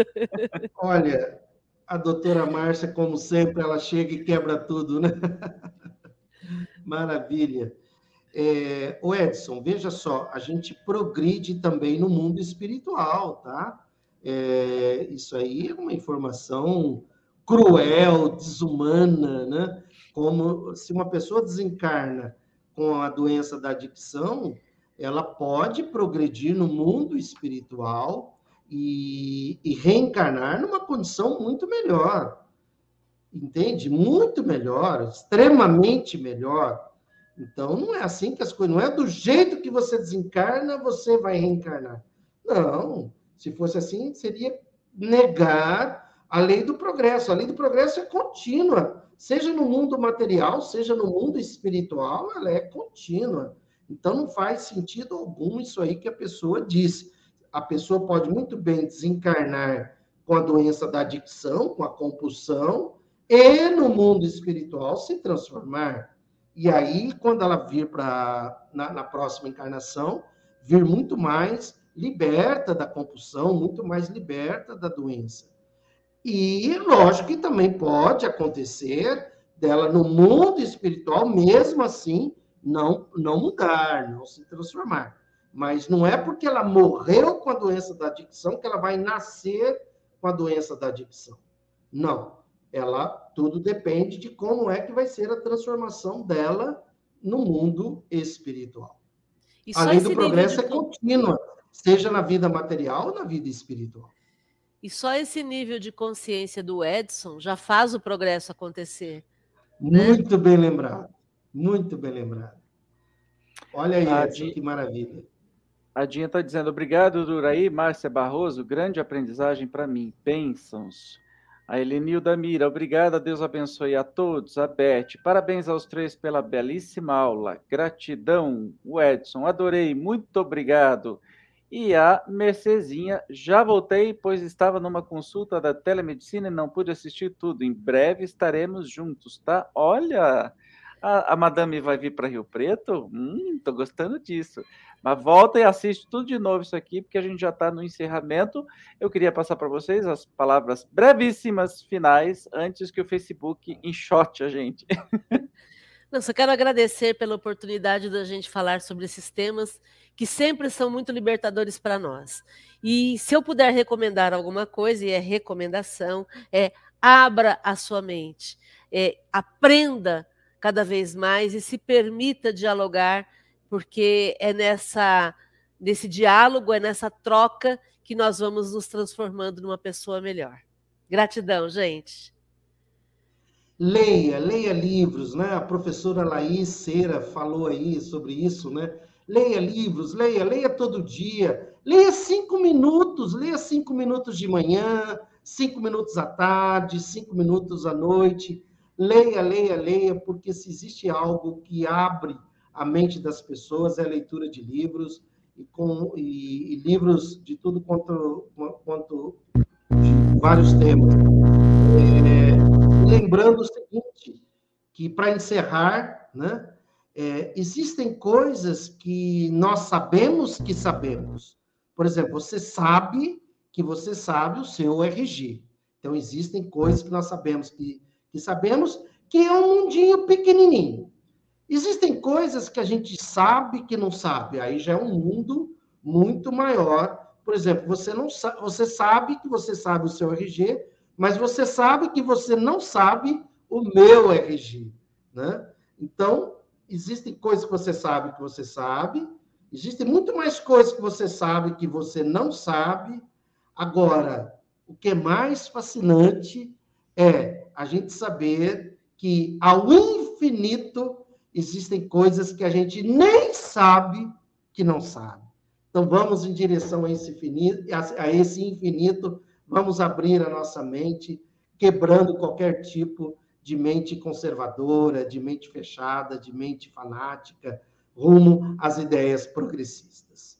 Olha, a doutora Márcia, como sempre, ela chega e quebra tudo, né? Maravilha. É, o Edson, veja só, a gente progride também no mundo espiritual, tá? É, isso aí é uma informação cruel, desumana, né? Como se uma pessoa desencarna com a doença da adicção, ela pode progredir no mundo espiritual e, e reencarnar numa condição muito melhor. Entende? Muito melhor, extremamente melhor. Então, não é assim que as coisas. Não é do jeito que você desencarna, você vai reencarnar. Não. Se fosse assim, seria negar a lei do progresso. A lei do progresso é contínua seja no mundo material, seja no mundo espiritual, ela é contínua. Então não faz sentido algum isso aí que a pessoa disse. A pessoa pode muito bem desencarnar com a doença da adicção, com a compulsão, e no mundo espiritual se transformar. E aí, quando ela vir para na, na próxima encarnação, vir muito mais liberta da compulsão, muito mais liberta da doença. E, lógico, que também pode acontecer dela no mundo espiritual, mesmo assim, não, não mudar, não se transformar. Mas não é porque ela morreu com a doença da adicção que ela vai nascer com a doença da adicção. Não. Ela tudo depende de como é que vai ser a transformação dela no mundo espiritual. Além do progresso de... é contínua, seja na vida material ou na vida espiritual. E só esse nível de consciência do Edson já faz o progresso acontecer. Né? Muito né? bem lembrado. Muito bem lembrado. Olha aí, Edson, que maravilha. A Dinha está dizendo, obrigado, Duraí, Márcia Barroso, grande aprendizagem para mim. Bênçãos. A Elenilda Mira, obrigada, Deus abençoe a todos. A Beth, parabéns aos três pela belíssima aula. Gratidão, o Edson, adorei, muito obrigado. E a Mercezinha, já voltei, pois estava numa consulta da telemedicina e não pude assistir tudo. Em breve estaremos juntos, tá? Olha, a, a madame vai vir para Rio Preto? Hum, tô gostando disso. Mas volta e assiste tudo de novo isso aqui, porque a gente já está no encerramento. Eu queria passar para vocês as palavras brevíssimas finais, antes que o Facebook enxote a gente. <laughs> Não, só quero agradecer pela oportunidade da gente falar sobre esses temas que sempre são muito libertadores para nós. E se eu puder recomendar alguma coisa, e é recomendação, é abra a sua mente, é, aprenda cada vez mais e se permita dialogar, porque é nessa nesse diálogo, é nessa troca que nós vamos nos transformando numa pessoa melhor. Gratidão, gente. Leia, leia livros, né? A professora Laís Cera falou aí sobre isso, né? Leia livros, leia, leia todo dia. Leia cinco minutos, leia cinco minutos de manhã, cinco minutos à tarde, cinco minutos à noite. Leia, leia, leia, porque se existe algo que abre a mente das pessoas é a leitura de livros e, com, e, e livros de tudo quanto, quanto de vários temas. É, lembrando o seguinte, que para encerrar, né? é, existem coisas que nós sabemos que sabemos. Por exemplo, você sabe que você sabe o seu RG. Então, existem coisas que nós sabemos que, que sabemos que é um mundinho pequenininho. Existem coisas que a gente sabe que não sabe. Aí já é um mundo muito maior. Por exemplo, você não sabe, você sabe que você sabe o seu RG, mas você sabe que você não sabe o meu RG, né? Então, existem coisas que você sabe que você sabe, existem muito mais coisas que você sabe que você não sabe. Agora, o que é mais fascinante é a gente saber que ao infinito existem coisas que a gente nem sabe que não sabe. Então, vamos em direção a esse infinito, a esse infinito, vamos abrir a nossa mente, quebrando qualquer tipo de mente conservadora, de mente fechada, de mente fanática, rumo às ideias progressistas.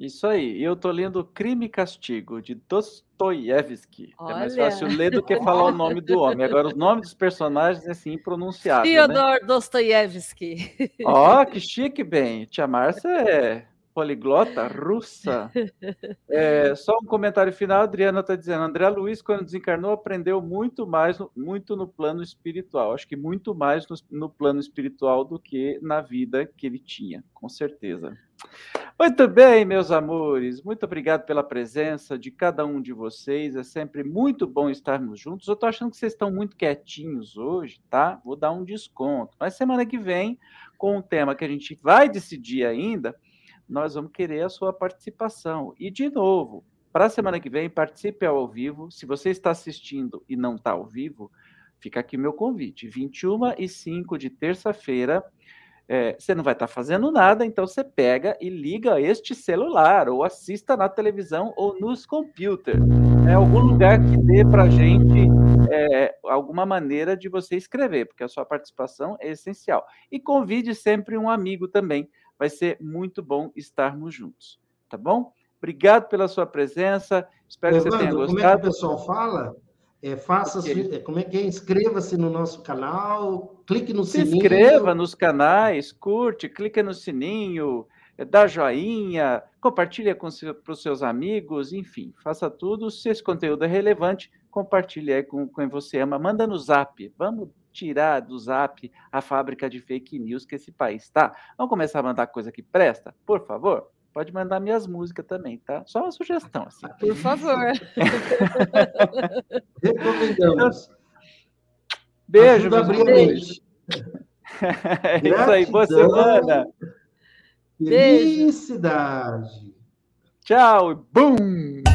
Isso aí. Eu estou lendo Crime e Castigo, de Dostoiévski. É mais fácil ler do que falar o nome do homem. Agora, os nomes dos personagens é assim impronunciável. Fyodor né? Dostoiévski. Ó, oh, que chique, bem. Tia Márcia é poliglota russa. <laughs> É, só um comentário final, a Adriana está dizendo, André Luiz, quando desencarnou, aprendeu muito mais, muito no plano espiritual. Acho que muito mais no, no plano espiritual do que na vida que ele tinha, com certeza. Muito bem, meus amores, muito obrigado pela presença de cada um de vocês. É sempre muito bom estarmos juntos. Eu estou achando que vocês estão muito quietinhos hoje, tá? Vou dar um desconto. Mas semana que vem, com um tema que a gente vai decidir ainda, nós vamos querer a sua participação. E, de novo, para a semana que vem, participe ao vivo. Se você está assistindo e não está ao vivo, fica aqui meu convite. 21 e 5 de terça-feira, é, você não vai estar fazendo nada, então você pega e liga este celular, ou assista na televisão ou nos computers. É algum lugar que dê para a gente é, alguma maneira de você escrever, porque a sua participação é essencial. E convide sempre um amigo também Vai ser muito bom estarmos juntos, tá bom? Obrigado pela sua presença. Espero Evandro, que você tenha gostado. Como é que o pessoal fala? É, faça okay. como é que é? Inscreva-se no nosso canal, clique no Se sininho. Se inscreva nos canais, curte, clique no sininho, é, dá joinha, compartilha com para os seus amigos, enfim, faça tudo. Se esse conteúdo é relevante, compartilhe aí com quem você ama. Manda no zap. Vamos tirar do zap a fábrica de fake news que esse país está. Vamos começar a mandar coisa que presta? Por favor? Pode mandar minhas músicas também, tá? Só uma sugestão, assim. Por favor. <laughs> Recomendamos. Beijo, meus beijo. <laughs> É isso aí, boa semana. Felicidade. Tchau, bum!